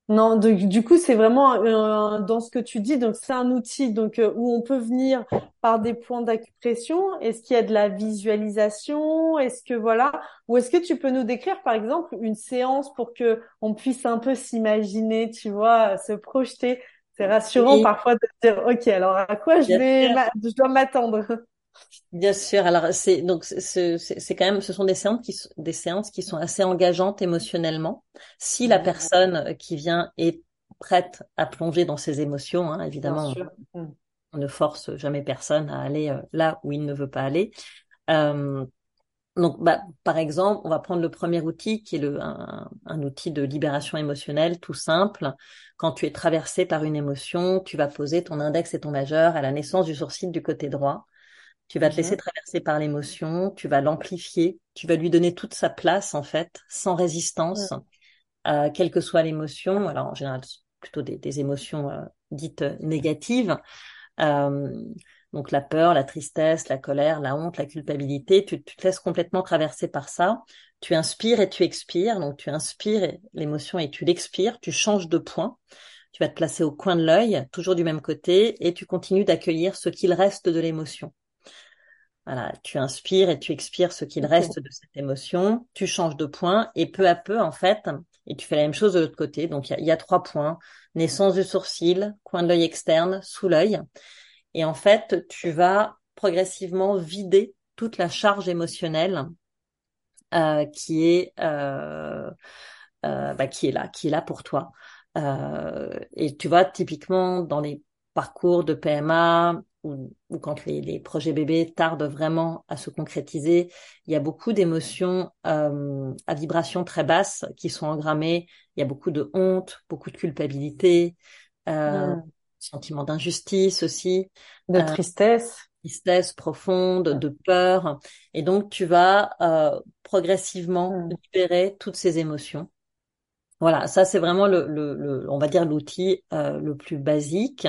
Speaker 1: non, du coup, c'est vraiment dans ce que tu dis. Donc, c'est un outil donc euh, où on peut venir par des points d'acupression. Est-ce qu'il y a de la visualisation? Est-ce que voilà? Ou est-ce que tu peux nous décrire, par exemple, une séance pour que on puisse un peu s'imaginer, tu vois, se projeter? C'est rassurant parfois de dire, ok, alors à quoi je vais, je dois m'attendre?
Speaker 2: Bien sûr. Alors c'est donc c'est quand même ce sont des séances qui des séances qui sont assez engageantes émotionnellement. Si la mmh. personne qui vient est prête à plonger dans ses émotions, hein, évidemment, mmh. on, ne force jamais personne à aller euh, là où il ne veut pas aller. Euh, donc, bah, par exemple, on va prendre le premier outil qui est le, un, un, outil de libération émotionnelle tout simple. Quand tu es traversé par une émotion, tu vas poser ton index et ton majeur à la naissance du sourcil du côté droit. Tu vas te laisser mhm. traverser par l'émotion, tu vas l'amplifier, tu vas lui donner toute sa place en fait, sans résistance, euh, quelle que soit l'émotion. Alors en général, plutôt des, des émotions euh, dites négatives. donc la peur, la tristesse, la colère, la honte, la culpabilité, tu, tu, te laisses complètement traverser par ça. Tu inspires et tu expires. Donc tu inspires l'émotion et tu l'expires. Tu changes de point. Tu vas te placer au coin de l'œil, toujours du même côté, et tu continues d'accueillir ce qu'il reste de l'émotion. Voilà, tu inspires et tu expires ce qu'il reste de cette émotion, tu changes de point et peu à peu, en fait, et tu fais la même chose de l'autre côté. Donc, il y, a, trois points. Naissance du sourcil, coin de l'œil externe, sous l'œil. Et en fait, tu vas progressivement vider toute la charge émotionnelle euh, qui est euh, euh, bah, qui est là, qui est là pour toi. et tu vois, typiquement dans les parcours de PMA ou, quand les, les, projets bébés tardent vraiment à se concrétiser, il y a beaucoup d'émotions à vibration très basse qui sont engrammées. Il y a beaucoup de honte, beaucoup de culpabilité, euh, mmh sentiment d'injustice aussi.
Speaker 1: De euh, tristesse.
Speaker 2: tristesse profonde, de peur. Et donc, tu vas euh, progressivement hmm. libérer toutes ces émotions. Voilà, ça c'est vraiment le, le, on va dire l'outil euh, le plus basique.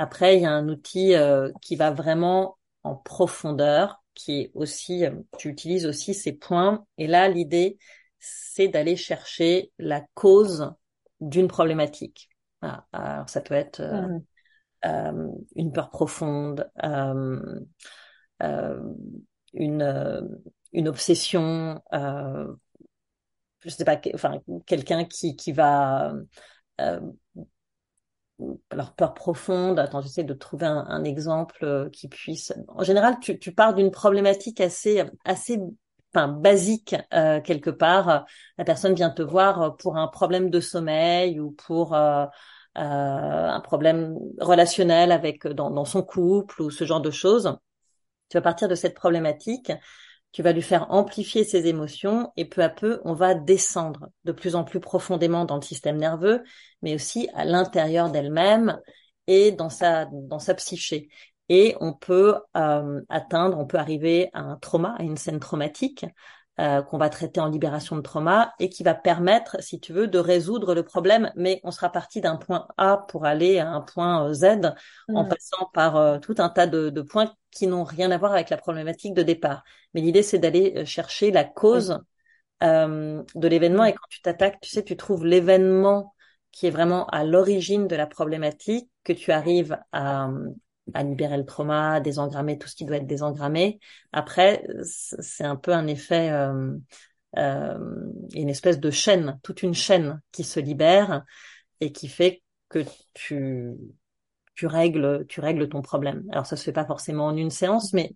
Speaker 2: Après, il y a un outil qui va vraiment en profondeur, qui est aussi, tu utilises aussi ces points. Et là, l'idée, c'est d'aller chercher la cause d'une problématique. Ah, alors ça peut être euh, mmh. euh, une peur profonde, euh, une une obsession, je sais pas, enfin quelqu'un qui qui va alors peur profonde. Attends, j'essaie de trouver un, un, exemple qui puisse. En général, tu, tu pars d'une problématique assez assez enfin basique euh, quelque part. La personne vient te voir pour un problème de sommeil ou pour euh, euh, un problème relationnel avec dans, dans, son couple ou ce genre de choses. Tu vas partir de cette problématique, tu vas lui faire amplifier ses émotions et peu à peu, on va descendre de plus en plus profondément dans le système nerveux, mais aussi à l'intérieur d'elle-même et dans sa dans sa psyché. Et on peut euh, atteindre, on peut arriver à un trauma, à une scène traumatique euh, qu'on va traiter en libération de trauma et qui va permettre, si tu veux, de résoudre le problème. Mais on sera parti d'un point A pour aller à un point euh, Z en mmh. passant par tout un tas de, de points qui n'ont rien à voir avec la problématique de départ. Mais l'idée, c'est d'aller chercher la cause euh, de l'événement. Et quand tu t'attaques, tu sais, tu trouves l'événement qui est vraiment à l'origine de la problématique, que tu arrives à, à libérer le trauma, désengrammer tout ce qui doit être désengrammé. Après, c'est un peu un effet, euh, euh, une espèce de chaîne, toute une chaîne qui se libère et qui fait que tu tu règles tu règles ton problème. Alors ça se fait pas forcément en une séance, mais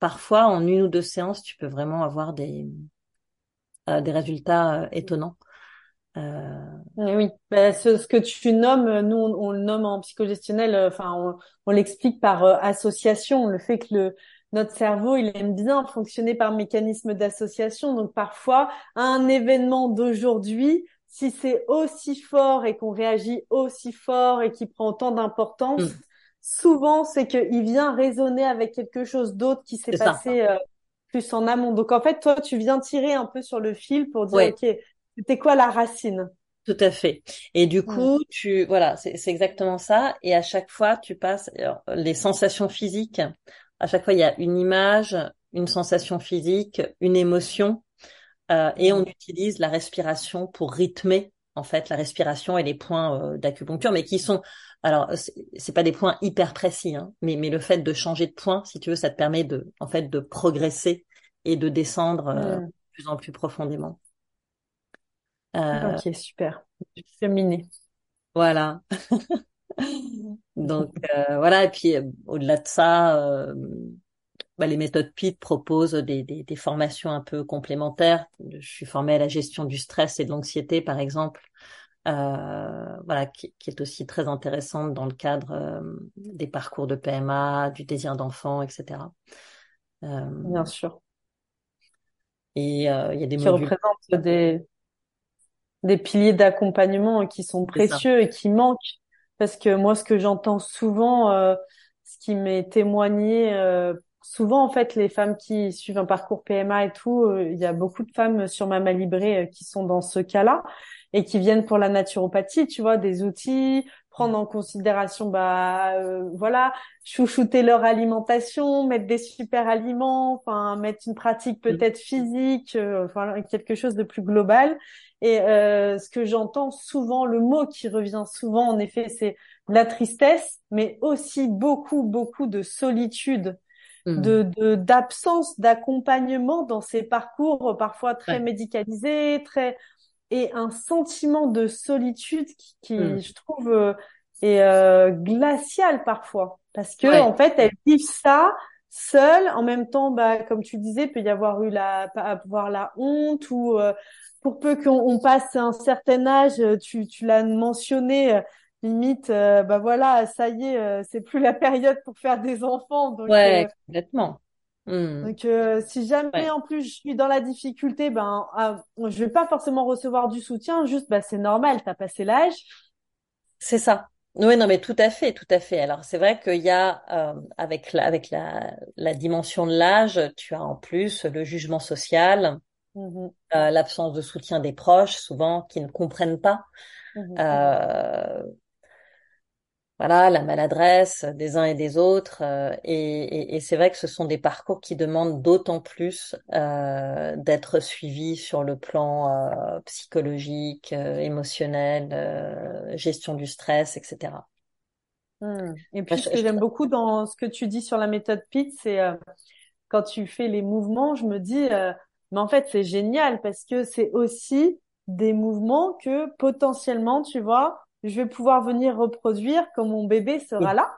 Speaker 2: parfois en une ou deux séances, tu peux vraiment avoir des euh, des résultats euh, étonnants.
Speaker 1: Euh... Oui, ben, ce, ce, que tu nommes, nous on, le nomme en psychogestionnel, euh, enfin on, on l'explique par euh, association, le fait que le, notre cerveau il aime bien fonctionner par mécanisme d'association. Donc parfois un événement d'aujourd'hui, si c'est aussi fort et qu'on réagit aussi fort et qui prend autant d'importance, mm. souvent c'est qu'il vient résonner avec quelque chose d'autre qui s'est passé euh, plus en amont. Donc en fait toi tu viens tirer un peu sur le fil pour dire ok c'était quoi la racine?
Speaker 2: Tout à fait. Et du coup, tu voilà, c'est exactement ça. Et à chaque fois, tu passes les sensations physiques. À chaque fois, il y a une image, une sensation physique, une émotion, euh, et on utilise la respiration pour rythmer en fait la respiration et les points euh, d'acupuncture, mais qui sont alors c'est pas des points hyper précis, hein, mais mais le fait de changer de point, si tu veux, ça te permet de en fait de progresser et de descendre euh, de plus en plus profondément.
Speaker 1: Euh, ok, super. Féminé.
Speaker 2: Voilà. Donc euh, voilà, et puis euh, au-delà de ça, euh, bah, les méthodes PIT proposent des, des, des, formations un peu complémentaires. Je suis formée à la gestion du stress et de l'anxiété, par exemple, euh, voilà, qui, qui, est aussi très intéressante dans le cadre des parcours de PMA, du désir d'enfant, etc.
Speaker 1: Bien sûr.
Speaker 2: Et il y a des
Speaker 1: qui représentent des des piliers d'accompagnement qui sont précieux et qui manquent. Parce que moi, ce que j'entends souvent, euh, ce qui m'est témoigné, euh, souvent en fait, les femmes qui suivent un parcours PMA et tout, euh, il y a beaucoup de femmes sur ma Libré qui sont dans ce cas-là. et qui viennent pour la naturopathie, tu vois, des outils, prendre en considération, bah euh, voilà, chouchouter leur alimentation, mettre des super aliments, enfin mettre une pratique mm. peut-être physique, euh, enfin quelque chose de plus global. Et euh, ce que j'entends souvent, le mot qui revient souvent, en effet, c'est la tristesse, mais aussi beaucoup, beaucoup de solitude mm. de d'absence d'accompagnement dans ces parcours parfois très médicalisés, très et un sentiment de solitude qui, qui hmm. je trouve, euh, est euh, glacial parfois. Parce que, en fait, elles vivent ça seules. En même temps, bah, comme tu disais, peut y avoir eu la, avoir la honte ou euh, pour peu qu'on passe un certain âge, tu, tu l'as mentionné, limite, bah voilà, ça y est, c'est plus la période pour faire des enfants. Donc,
Speaker 2: ouais, complètement.
Speaker 1: Hmm. Donc, euh, si jamais en plus je suis dans la difficulté, ben, ah, je vais pas forcément recevoir du soutien. Juste, bah, c'est normal, t'as passé l'âge.
Speaker 2: C'est ça. Oui, non, mais tout à fait, tout à fait. Alors, c'est vrai qu'il y a, euh, avec la, avec la, la dimension de l'âge, tu as en plus le jugement social, mmh euh, l'absence de soutien des proches, souvent qui ne comprennent pas. Mmh euh, voilà la maladresse des uns et des autres euh, et, c'est vrai que ce sont des parcours qui demandent d'autant plus euh, d'être suivis sur le plan euh, psychologique, émotionnel, gestion du stress, etc.
Speaker 1: Mmh. Et puis ce que j'aime beaucoup dans ce que tu dis sur la méthode PIT, c'est quand tu fais les mouvements, je me dis mais en fait c'est génial parce que c'est aussi des mouvements que potentiellement tu vois je vais pouvoir venir reproduire quand mon bébé sera là,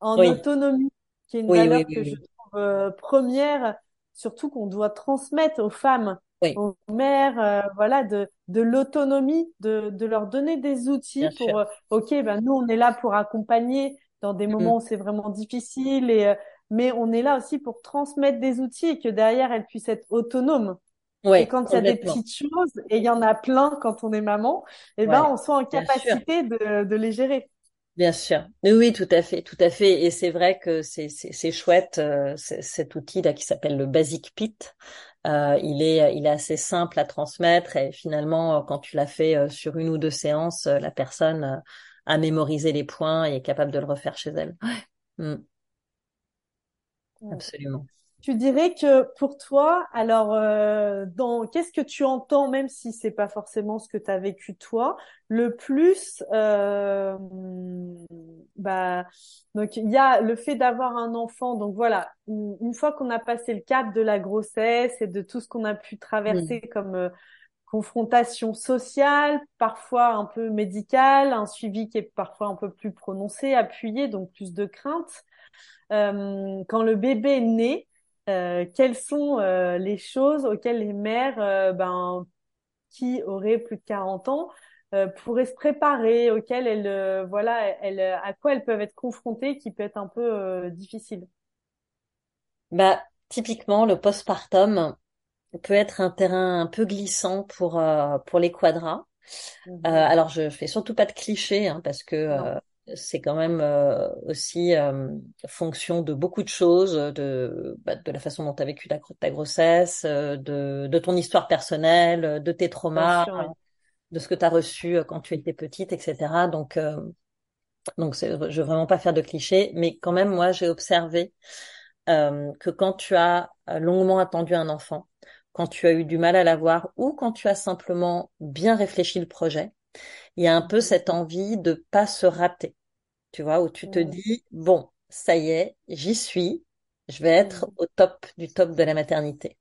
Speaker 1: en autonomie, qui est une valeur que je trouve euh, première, surtout qu'on doit transmettre aux femmes, aux mères, euh, voilà, de, de l'autonomie, de, de leur donner des outils pour, euh, ok, ben nous on est là pour accompagner dans des moments où c'est vraiment difficile et mais on est là aussi pour transmettre des outils et que derrière elles puissent être autonomes et quand il y a des petites choses, et il y en a plein quand on est maman, eh ben, on soit en capacité de, de, les gérer.
Speaker 2: Bien sûr. Oui, tout à fait, tout à fait. Et c'est vrai que c'est, c'est, chouette, euh, cet outil-là qui s'appelle le Basic Pit. Euh, il est, il est assez simple à transmettre et finalement, quand tu l'as fait euh, sur une ou deux séances, la personne a mémorisé les points et est capable de le refaire chez elle. Mm. Absolument.
Speaker 1: Tu dirais que pour toi, alors euh, dans qu'est-ce que tu entends, même si c'est pas forcément ce que tu as vécu toi, le plus, euh, bah donc il y a le fait d'avoir un enfant. Donc voilà, une, fois qu'on a passé le cap de la grossesse et de tout ce qu'on a pu traverser comme euh, confrontation sociale, parfois un peu médicale, un suivi qui est parfois un peu plus prononcé, appuyé, donc plus de crainte. Euh, quand le bébé est né, quelles sont euh, les choses auxquelles les mères euh, ben, qui auraient plus de 40 ans pourraient se préparer, auxquelles elles, voilà, elles, à quoi elles peuvent être confrontées, qui peut être un peu difficile?
Speaker 2: Bah, typiquement, le postpartum peut être un terrain un peu glissant pour pour les quadras. Mmh alors, je fais surtout pas de clichés, hein, parce que c'est quand même euh, aussi euh, fonction de beaucoup de choses, de, bah, de la façon dont tu as vécu ta, ta grossesse, euh, de, de, ton histoire personnelle, de tes traumas, de ce que tu as reçu quand tu étais petite, etc. Donc, donc je veux vraiment pas faire de clichés, mais quand même, moi, j'ai observé que quand tu as longuement attendu un enfant, quand tu as eu du mal à l'avoir ou quand tu as simplement bien réfléchi le projet, il y a un peu cette envie de pas se rater, tu vois, où tu te dis, bon, ça y est, j'y suis, je vais être au top du top de la maternité.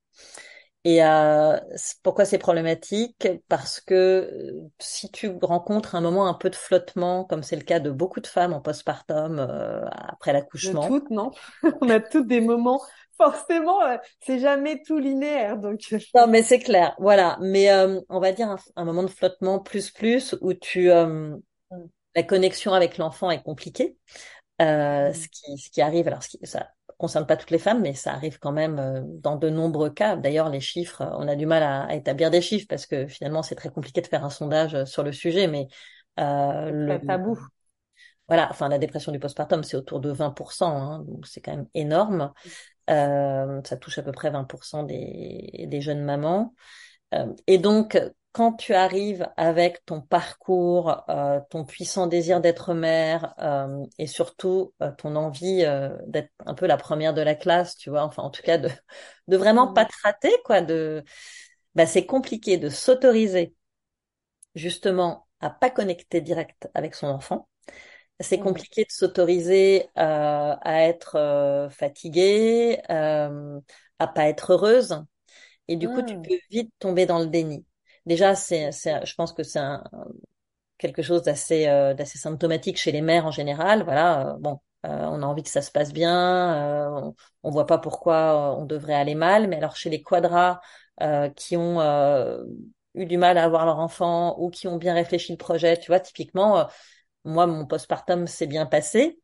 Speaker 2: Et euh, pourquoi c'est problématique? Parce que euh, si tu rencontres un moment un peu de flottement, comme c'est le cas de beaucoup de femmes en postpartum euh, après l'accouchement.
Speaker 1: Toutes, non? On a toutes des moments forcément, euh, c'est jamais tout linéaire. Donc.
Speaker 2: Non, mais c'est clair. Voilà. Mais euh, on va dire un, moment de flottement plus plus où tu euh, la connexion avec l'enfant est compliquée. Euh, mm. ce qui ce qui arrive. Alors, ce qui, ça concerne pas toutes les femmes, mais ça arrive quand même dans de nombreux cas. D'ailleurs, les chiffres, on a du mal à, à, établir des chiffres parce que finalement, c'est très compliqué de faire un sondage sur le sujet. Mais
Speaker 1: euh, le tabou.
Speaker 2: Voilà, enfin la dépression du postpartum, c'est autour de 20%, hein, donc c'est quand même énorme. Euh, ça touche à peu près 20% des, des jeunes mamans. Euh, et donc, quand tu arrives avec ton parcours, euh, ton puissant désir d'être mère euh, et surtout euh, ton envie d'être un peu la première de la classe, tu vois, enfin en tout cas de de vraiment pas te rater, quoi, de bah c'est compliqué de s'autoriser justement à pas connecter direct avec son enfant. C'est compliqué de s'autoriser à être fatiguée, à pas être heureuse. Et du coup, tu peux vite tomber dans le déni. Déjà, c'est, je pense que c'est quelque chose d'assez, euh, d'assez symptomatique chez les mères en général. Voilà, euh, bon, euh, on a envie que ça se passe bien, on, on voit pas pourquoi on devrait aller mal. Mais alors chez les quadras qui ont eu du mal à avoir leur enfant ou qui ont bien réfléchi le projet, tu vois, typiquement, moi, mon postpartum s'est bien passé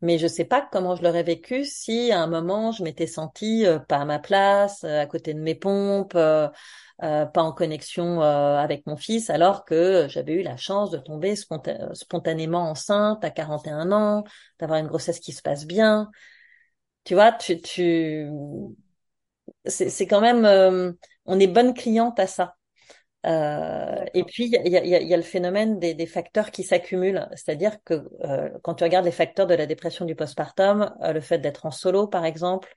Speaker 2: mais je sais pas comment je l'aurais vécu si à un moment je m'étais sentie pas à ma place, à côté de mes pompes, euh, pas en connexion euh, avec mon fils, alors que j'avais eu la chance de tomber spontanément enceinte à 41 ans, d'avoir une grossesse qui se passe bien. Tu vois, tu, tu... c'est quand même, euh, on est bonne cliente à ça. Euh, et puis il y a, y, a, y a, le phénomène des, des facteurs qui s'accumulent, c'est-à-dire que euh, quand tu regardes les facteurs de la dépression du postpartum, euh, le fait d'être en solo par exemple,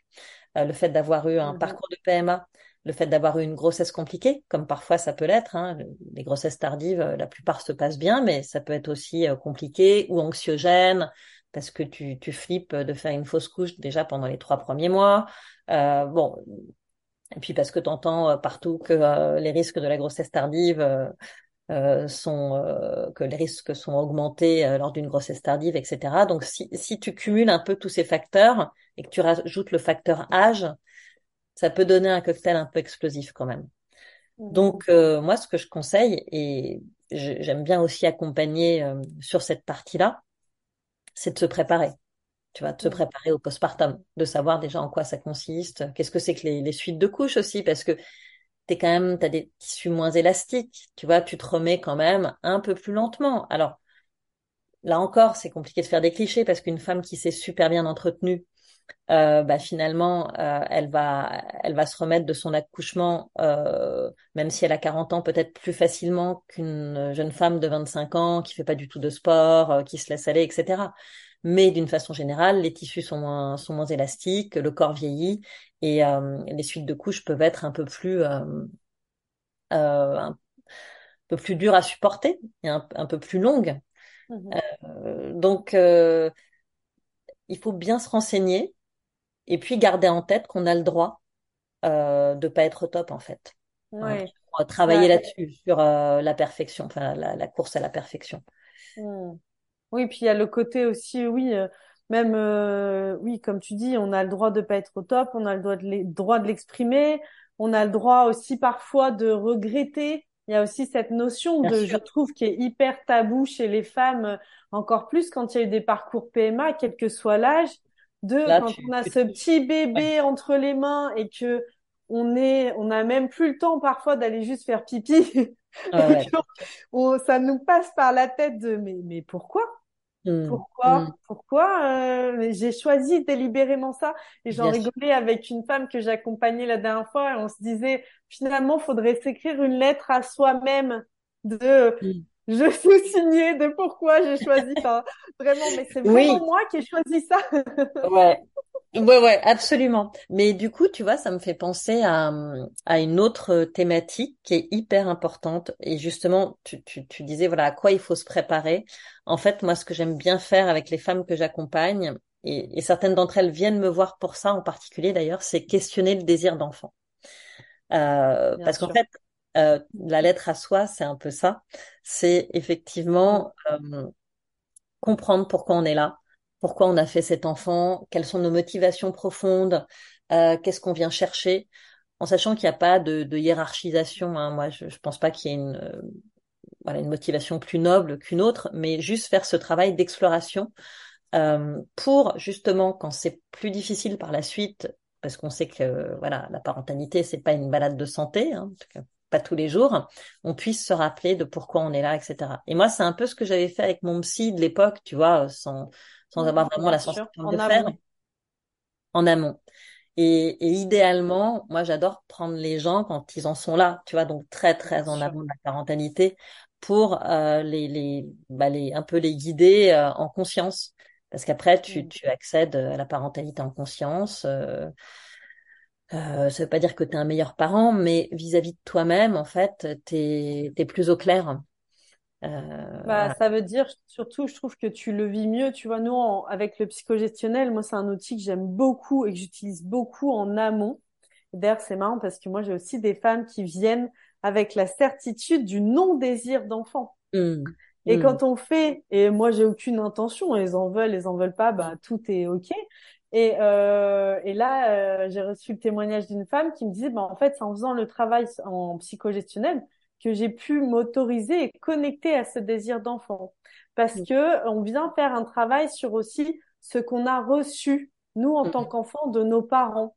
Speaker 2: le fait d'avoir eu un mm-hmm. parcours de PMA, le fait d'avoir eu une grossesse compliquée, comme parfois ça peut l'être. Hein. Les grossesses tardives, euh, la plupart se passent bien, mais ça peut être aussi euh, compliqué ou anxiogène parce que tu, tu flippes de faire une fausse couche déjà pendant les trois premiers mois. Euh, bon, et puis parce que tu entends euh, partout que les risques de la grossesse tardive euh, sont que les risques sont augmentés lors d'une grossesse tardive, etc. Donc si, si tu cumules un peu tous ces facteurs et que tu rajoutes le facteur âge, ça peut donner un cocktail un peu explosif quand même. Mmh. Donc euh, moi, ce que je conseille, et j'aime bien aussi accompagner euh, sur cette partie-là, c'est de se préparer. Tu vas te préparer au postpartum, de savoir déjà en quoi ça consiste, qu'est-ce que c'est que les, les, suites de couches aussi, parce que t'es quand même, t'as des tissus moins élastiques, tu vois, tu te remets quand même un peu plus lentement. Alors là encore, c'est compliqué de faire des clichés parce qu'une femme qui s'est super bien entretenue, euh, bah, finalement, euh, elle va, elle va se remettre de son accouchement, euh, même si elle a 40 ans, peut-être plus facilement qu'une jeune femme de 25 ans qui fait pas du tout de sport, euh, qui se laisse aller, etc. Mais d'une façon générale, les tissus sont moins, sont moins élastiques, le corps vieillit et les suites de couches peuvent être un peu plus, un peu plus dures à supporter et un, un peu plus longues. Mmh donc, il faut bien se renseigner et puis garder en tête qu'on a le droit euh, de pas être top en fait.
Speaker 1: Ouais.
Speaker 2: travailler là-dessus sur euh, la perfection, enfin la, course à la perfection.
Speaker 1: Hmm. Oui, puis il y a le côté aussi, oui, euh, même euh, oui, comme tu dis, on a le droit de pas être au top, on a le droit de droit de l'exprimer, on a le droit aussi parfois de regretter. Il y a aussi cette notion de, je trouve, qui est hyper tabou chez les femmes, encore plus quand il y a eu des parcours PMA, quel que soit l'âge de quand on a ce petit bébé entre les mains et que on est, on a même plus le temps parfois d'aller juste faire pipi. ça nous passe par la tête de mais mais pourquoi? Mmh. Pourquoi? mmh. Pourquoi euh, J'ai choisi délibérément ça et j'en rigolais avec une femme que j'accompagnais la dernière fois et on se disait finalement faudrait s'écrire une lettre à soi-même de mmh je suis signée de pourquoi j'ai choisi ça. Vraiment, mais c'est vraiment moi qui ai choisi ça.
Speaker 2: ouais. Ouais, ouais, absolument. Mais du coup, tu vois, ça me fait penser à, à une autre thématique qui est hyper importante. Et justement, tu, tu, tu disais, voilà, à quoi il faut se préparer. En fait, moi, ce que j'aime bien faire avec les femmes que j'accompagne, et, et certaines d'entre elles viennent me voir pour ça en particulier d'ailleurs, c'est questionner le désir d'enfant. Euh, parce qu'en fait, euh, la lettre à soi, c'est un peu ça. C'est effectivement euh, comprendre pourquoi on est là, pourquoi on a fait cet enfant, quelles sont nos motivations profondes, euh, qu'est-ce qu'on vient chercher, en sachant qu'il n'y a pas de, hiérarchisation. Hein. Moi, je ne pense pas qu'il y ait une, voilà, une motivation plus noble qu'une autre, mais juste faire ce travail d'exploration pour justement, quand c'est plus difficile par la suite, parce qu'on sait que voilà, la parentalité c'est pas une balade de santé, hein, en tout cas pas tous les jours, on puisse se rappeler de pourquoi on est là, etc. Et moi, c'est un peu ce que j'avais fait avec mon psy de l'époque, tu vois, sans, sans avoir vraiment la sensation de le faire. En amont. Et, et idéalement, moi, j'adore prendre les gens quand ils en sont là, tu vois, donc très, très en avant de la parentalité pour euh, les, les, bah, les, un peu les guider euh, en conscience. Parce qu'après, tu,
Speaker 1: Mm.
Speaker 2: tu accèdes à la parentalité en conscience. Euh, euh, ça veut pas dire que tu es un meilleur parent, mais vis-à-vis de toi-même, en fait, t'es, t'es plus au clair. Euh,
Speaker 1: Bah, ça veut dire surtout, je trouve que tu le vis mieux. Tu vois, nous, en- avec le psychogestionnel, moi, c'est un outil que j'aime beaucoup et que j'utilise beaucoup en amont. D'ailleurs, c'est marrant parce que moi, j'ai aussi des femmes qui viennent avec la certitude du non-désir d'enfant.
Speaker 2: Mm,
Speaker 1: Et
Speaker 2: mm,
Speaker 1: quand on fait, et moi, j'ai aucune intention, elles en veulent, elles en veulent pas, bah, tout est OK. Et, euh, et là, euh, j'ai reçu le témoignage d'une femme qui me disait, bah, en fait, c'est en faisant le travail en psychogestionnel que j'ai pu m'autoriser et connecter à ce désir d'enfant. Parce
Speaker 2: mm,
Speaker 1: que on vient faire un travail sur aussi ce qu'on a reçu, nous, en tant
Speaker 2: mm,
Speaker 1: qu'enfants, de nos parents.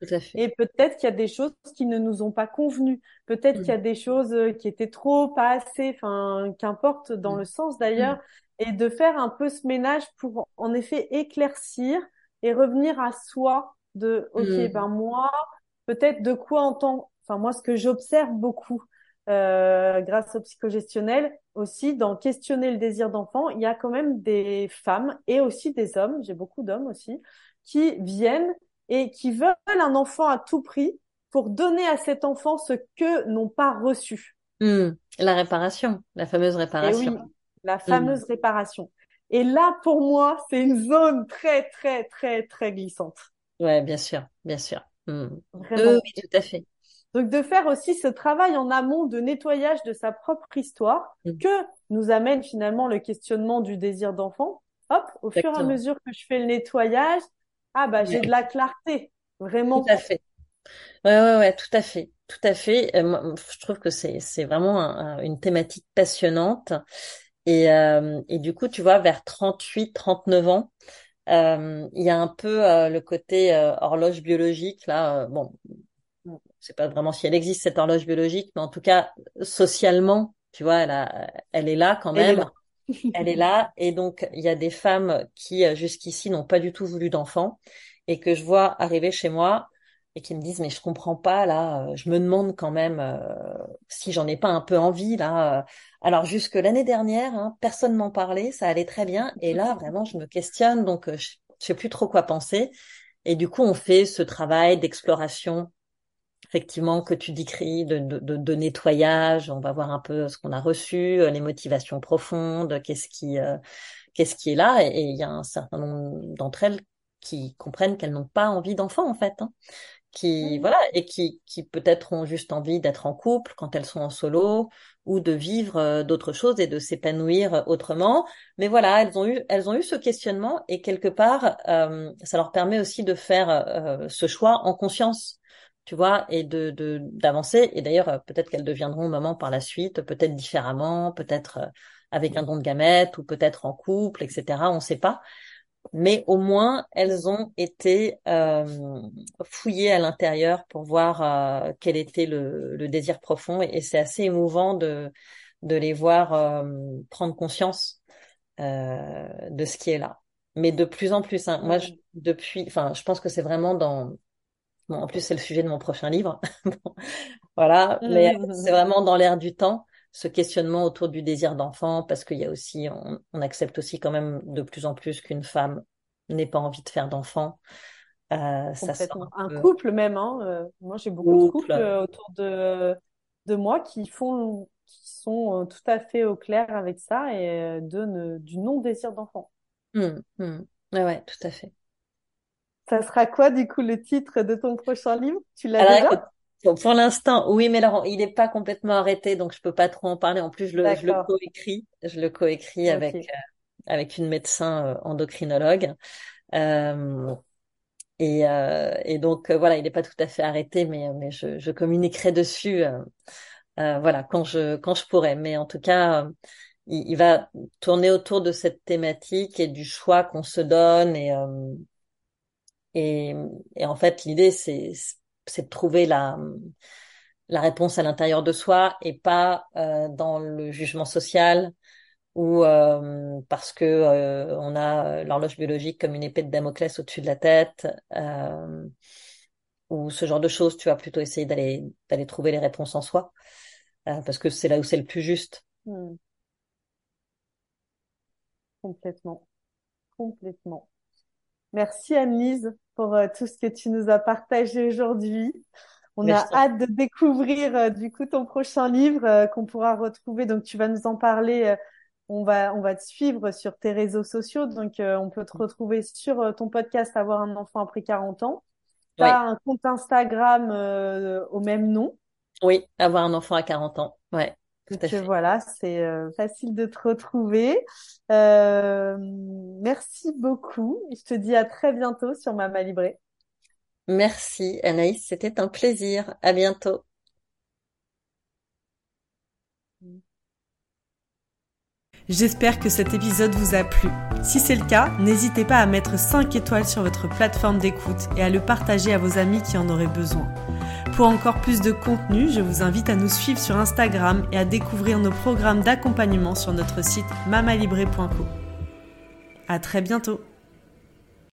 Speaker 2: tout à fait.
Speaker 1: Et peut-être qu'il y a des choses qui ne nous ont pas convenu. Peut-être qu'il y
Speaker 2: Mm,
Speaker 1: a des choses euh, qui étaient trop, pas assez, enfin, qu'importe dans
Speaker 2: mm,
Speaker 1: le sens
Speaker 2: mm,
Speaker 1: d'ailleurs. Et de faire un peu ce ménage pour, en effet, éclaircir et revenir à soi de, OK,
Speaker 2: mm,
Speaker 1: ben moi, peut-être de quoi en tant, enfin, moi, ce que j'observe beaucoup, euh, grâce au psychogestionnel, aussi, dans questionner le désir d'enfant, il y a quand même des femmes et aussi des hommes, j'ai beaucoup d'hommes aussi, qui viennent et qui veulent un enfant à tout prix pour donner à cet enfant ce que n'ont pas reçu.
Speaker 2: mm. La réparation, la fameuse
Speaker 1: Et
Speaker 2: réparation.
Speaker 1: oui, la
Speaker 2: Mm.
Speaker 1: fameuse réparation. Et là, pour moi, c'est une zone très, très, très, très glissante.
Speaker 2: Ouais, bien sûr, bien sûr. Mm.
Speaker 1: Vraiment.
Speaker 2: oui, tout à fait.
Speaker 1: Donc, de faire aussi ce travail en amont de nettoyage de sa propre histoire
Speaker 2: Mm.
Speaker 1: que nous amène finalement le questionnement du désir d'enfant. Hop, au fur et à mesure que je fais le nettoyage, ah bah, j'ai de la clarté.
Speaker 2: tout à
Speaker 1: Vraiment.
Speaker 2: fait. Ouais, ouais, ouais, tout à fait. Tout à fait. Euh, moi, je trouve que c'est, c'est vraiment un- un- une thématique passionnante. Et, euh, et du coup, tu vois, vers 38, 39 ans, euh, il y a un peu euh, le côté horloge biologique, là. bon, je sais pas vraiment si elle existe, cette horloge biologique, mais en tout cas, socialement, tu vois, elle a, elle est là quand
Speaker 1: Elle est
Speaker 2: même.
Speaker 1: là.
Speaker 2: Elle est là. Et donc, il y a des femmes qui, euh, jusqu'ici, n'ont pas du tout voulu d'enfants et que je vois arriver chez moi et qui me disent, mais je comprends pas, là, euh, je me demande quand même euh, si j'en ai pas un peu envie, là. Alors, jusque l'année dernière, hein, personne m'en parlait, ça allait très bien. Et là, vraiment, je me questionne, donc je, je sais plus trop quoi penser. Et du coup, on fait ce travail d'exploration effectivement que tu décris de, de, de, de nettoyage. On va voir un peu ce qu'on a reçu, euh, les motivations profondes, qu'est-ce qui, euh, qu'est-ce qui est là. Et il y a un certain nombre d'entre elles qui comprennent qu'elles n'ont pas envie d'enfants en fait, hein, qui
Speaker 1: Mhm.
Speaker 2: voilà et qui, qui peut-être ont juste envie d'être en couple quand elles sont en solo ou de vivre euh, d'autres choses et de s'épanouir autrement. Mais voilà, elles ont eu elles ont eu ce questionnement et quelque part euh, ça leur permet aussi de faire euh, ce choix en conscience tu vois, et de, de, d'avancer. Et d'ailleurs, euh, peut-être qu'elles deviendront maman par la suite, peut-être différemment, peut-être euh, avec un don de gamètes ou peut-être en couple, etc. On ne sait pas. Mais au moins, elles ont été euh, fouillées à l'intérieur pour voir euh, quel était le, le désir profond. Et, et c'est assez émouvant de, de les voir euh, prendre conscience euh, de ce qui est là. Mais de plus en plus, hein, moi, je, depuis, enfin, je pense que c'est vraiment dans Bon, en plus, c'est le sujet de mon prochain livre. Bon, voilà, mais c'est vraiment dans l'air du temps, ce questionnement autour du désir d'enfant, parce qu'il y a aussi, on, on accepte aussi quand même de plus en plus qu'une femme n'ait pas envie de faire d'enfant. Euh, ça sort
Speaker 1: Complètement.
Speaker 2: un
Speaker 1: Un couple même, hein. euh, moi, j'ai beaucoup de
Speaker 2: couple.
Speaker 1: couples euh, autour de, de moi qui font, qui sont euh, tout à fait au clair avec ça et donnent euh, du non-désir d'enfant.
Speaker 2: Hum, hum. Ouais, ouais, tout à fait.
Speaker 1: Ça sera quoi, du coup, le titre de ton prochain livre? Tu l'as
Speaker 2: Alors
Speaker 1: déjà?
Speaker 2: écoute, pour, pour l'instant, oui, mais Laurent, il n'est pas complètement arrêté, donc je peux pas trop en parler. En plus, je le, je le
Speaker 1: D'accord.
Speaker 2: coécris, je le coécris avec, euh, avec une médecin euh, endocrinologue. Euh, Et, euh, et donc voilà, il n'est pas tout à fait arrêté, mais, mais je, je communiquerai dessus, voilà, quand je quand je pourrai. Mais en tout cas, il, il va tourner autour de cette thématique et du choix qu'on se donne. Et, euh, et, et en fait, l'idée c'est de trouver la la réponse à l'intérieur de soi et pas euh, dans le jugement social ou euh, parce que euh, on a l'horloge biologique comme une épée de Damoclès au-dessus de la tête. Euh, ou ce genre de choses, tu vas plutôt essayer d'aller d'aller trouver les réponses en soi, euh, parce que c'est là où c'est le plus juste.
Speaker 1: Hmm. Complètement. Complètement. Merci Anne-Lise pour euh, tout ce que tu nous as partagé aujourd'hui. On a hâte de découvrir euh, du coup ton prochain livre euh, qu'on pourra retrouver. Donc tu vas nous en parler. on va on va te suivre sur tes réseaux sociaux. Donc on peut te retrouver sur ton podcast Avoir un enfant après 40 ans. Tu as un compte Instagram au même nom?
Speaker 2: Oui, avoir un enfant à 40 ans. Ouais.
Speaker 1: Donc voilà, c'est facile de te retrouver. Euh, merci beaucoup. Je te dis à très bientôt sur Mama Libré.
Speaker 2: Merci Anaïs, c'était un plaisir. À bientôt.
Speaker 1: J'espère que cet épisode vous a plu. Si c'est le cas, n'hésitez pas à mettre 5 étoiles sur votre plateforme d'écoute et à le partager à vos amis qui en auraient besoin. Pour encore plus de contenu, je vous invite à nous suivre sur Instagram et à découvrir nos programmes d'accompagnement sur notre site mamalibré.co. À très bientôt!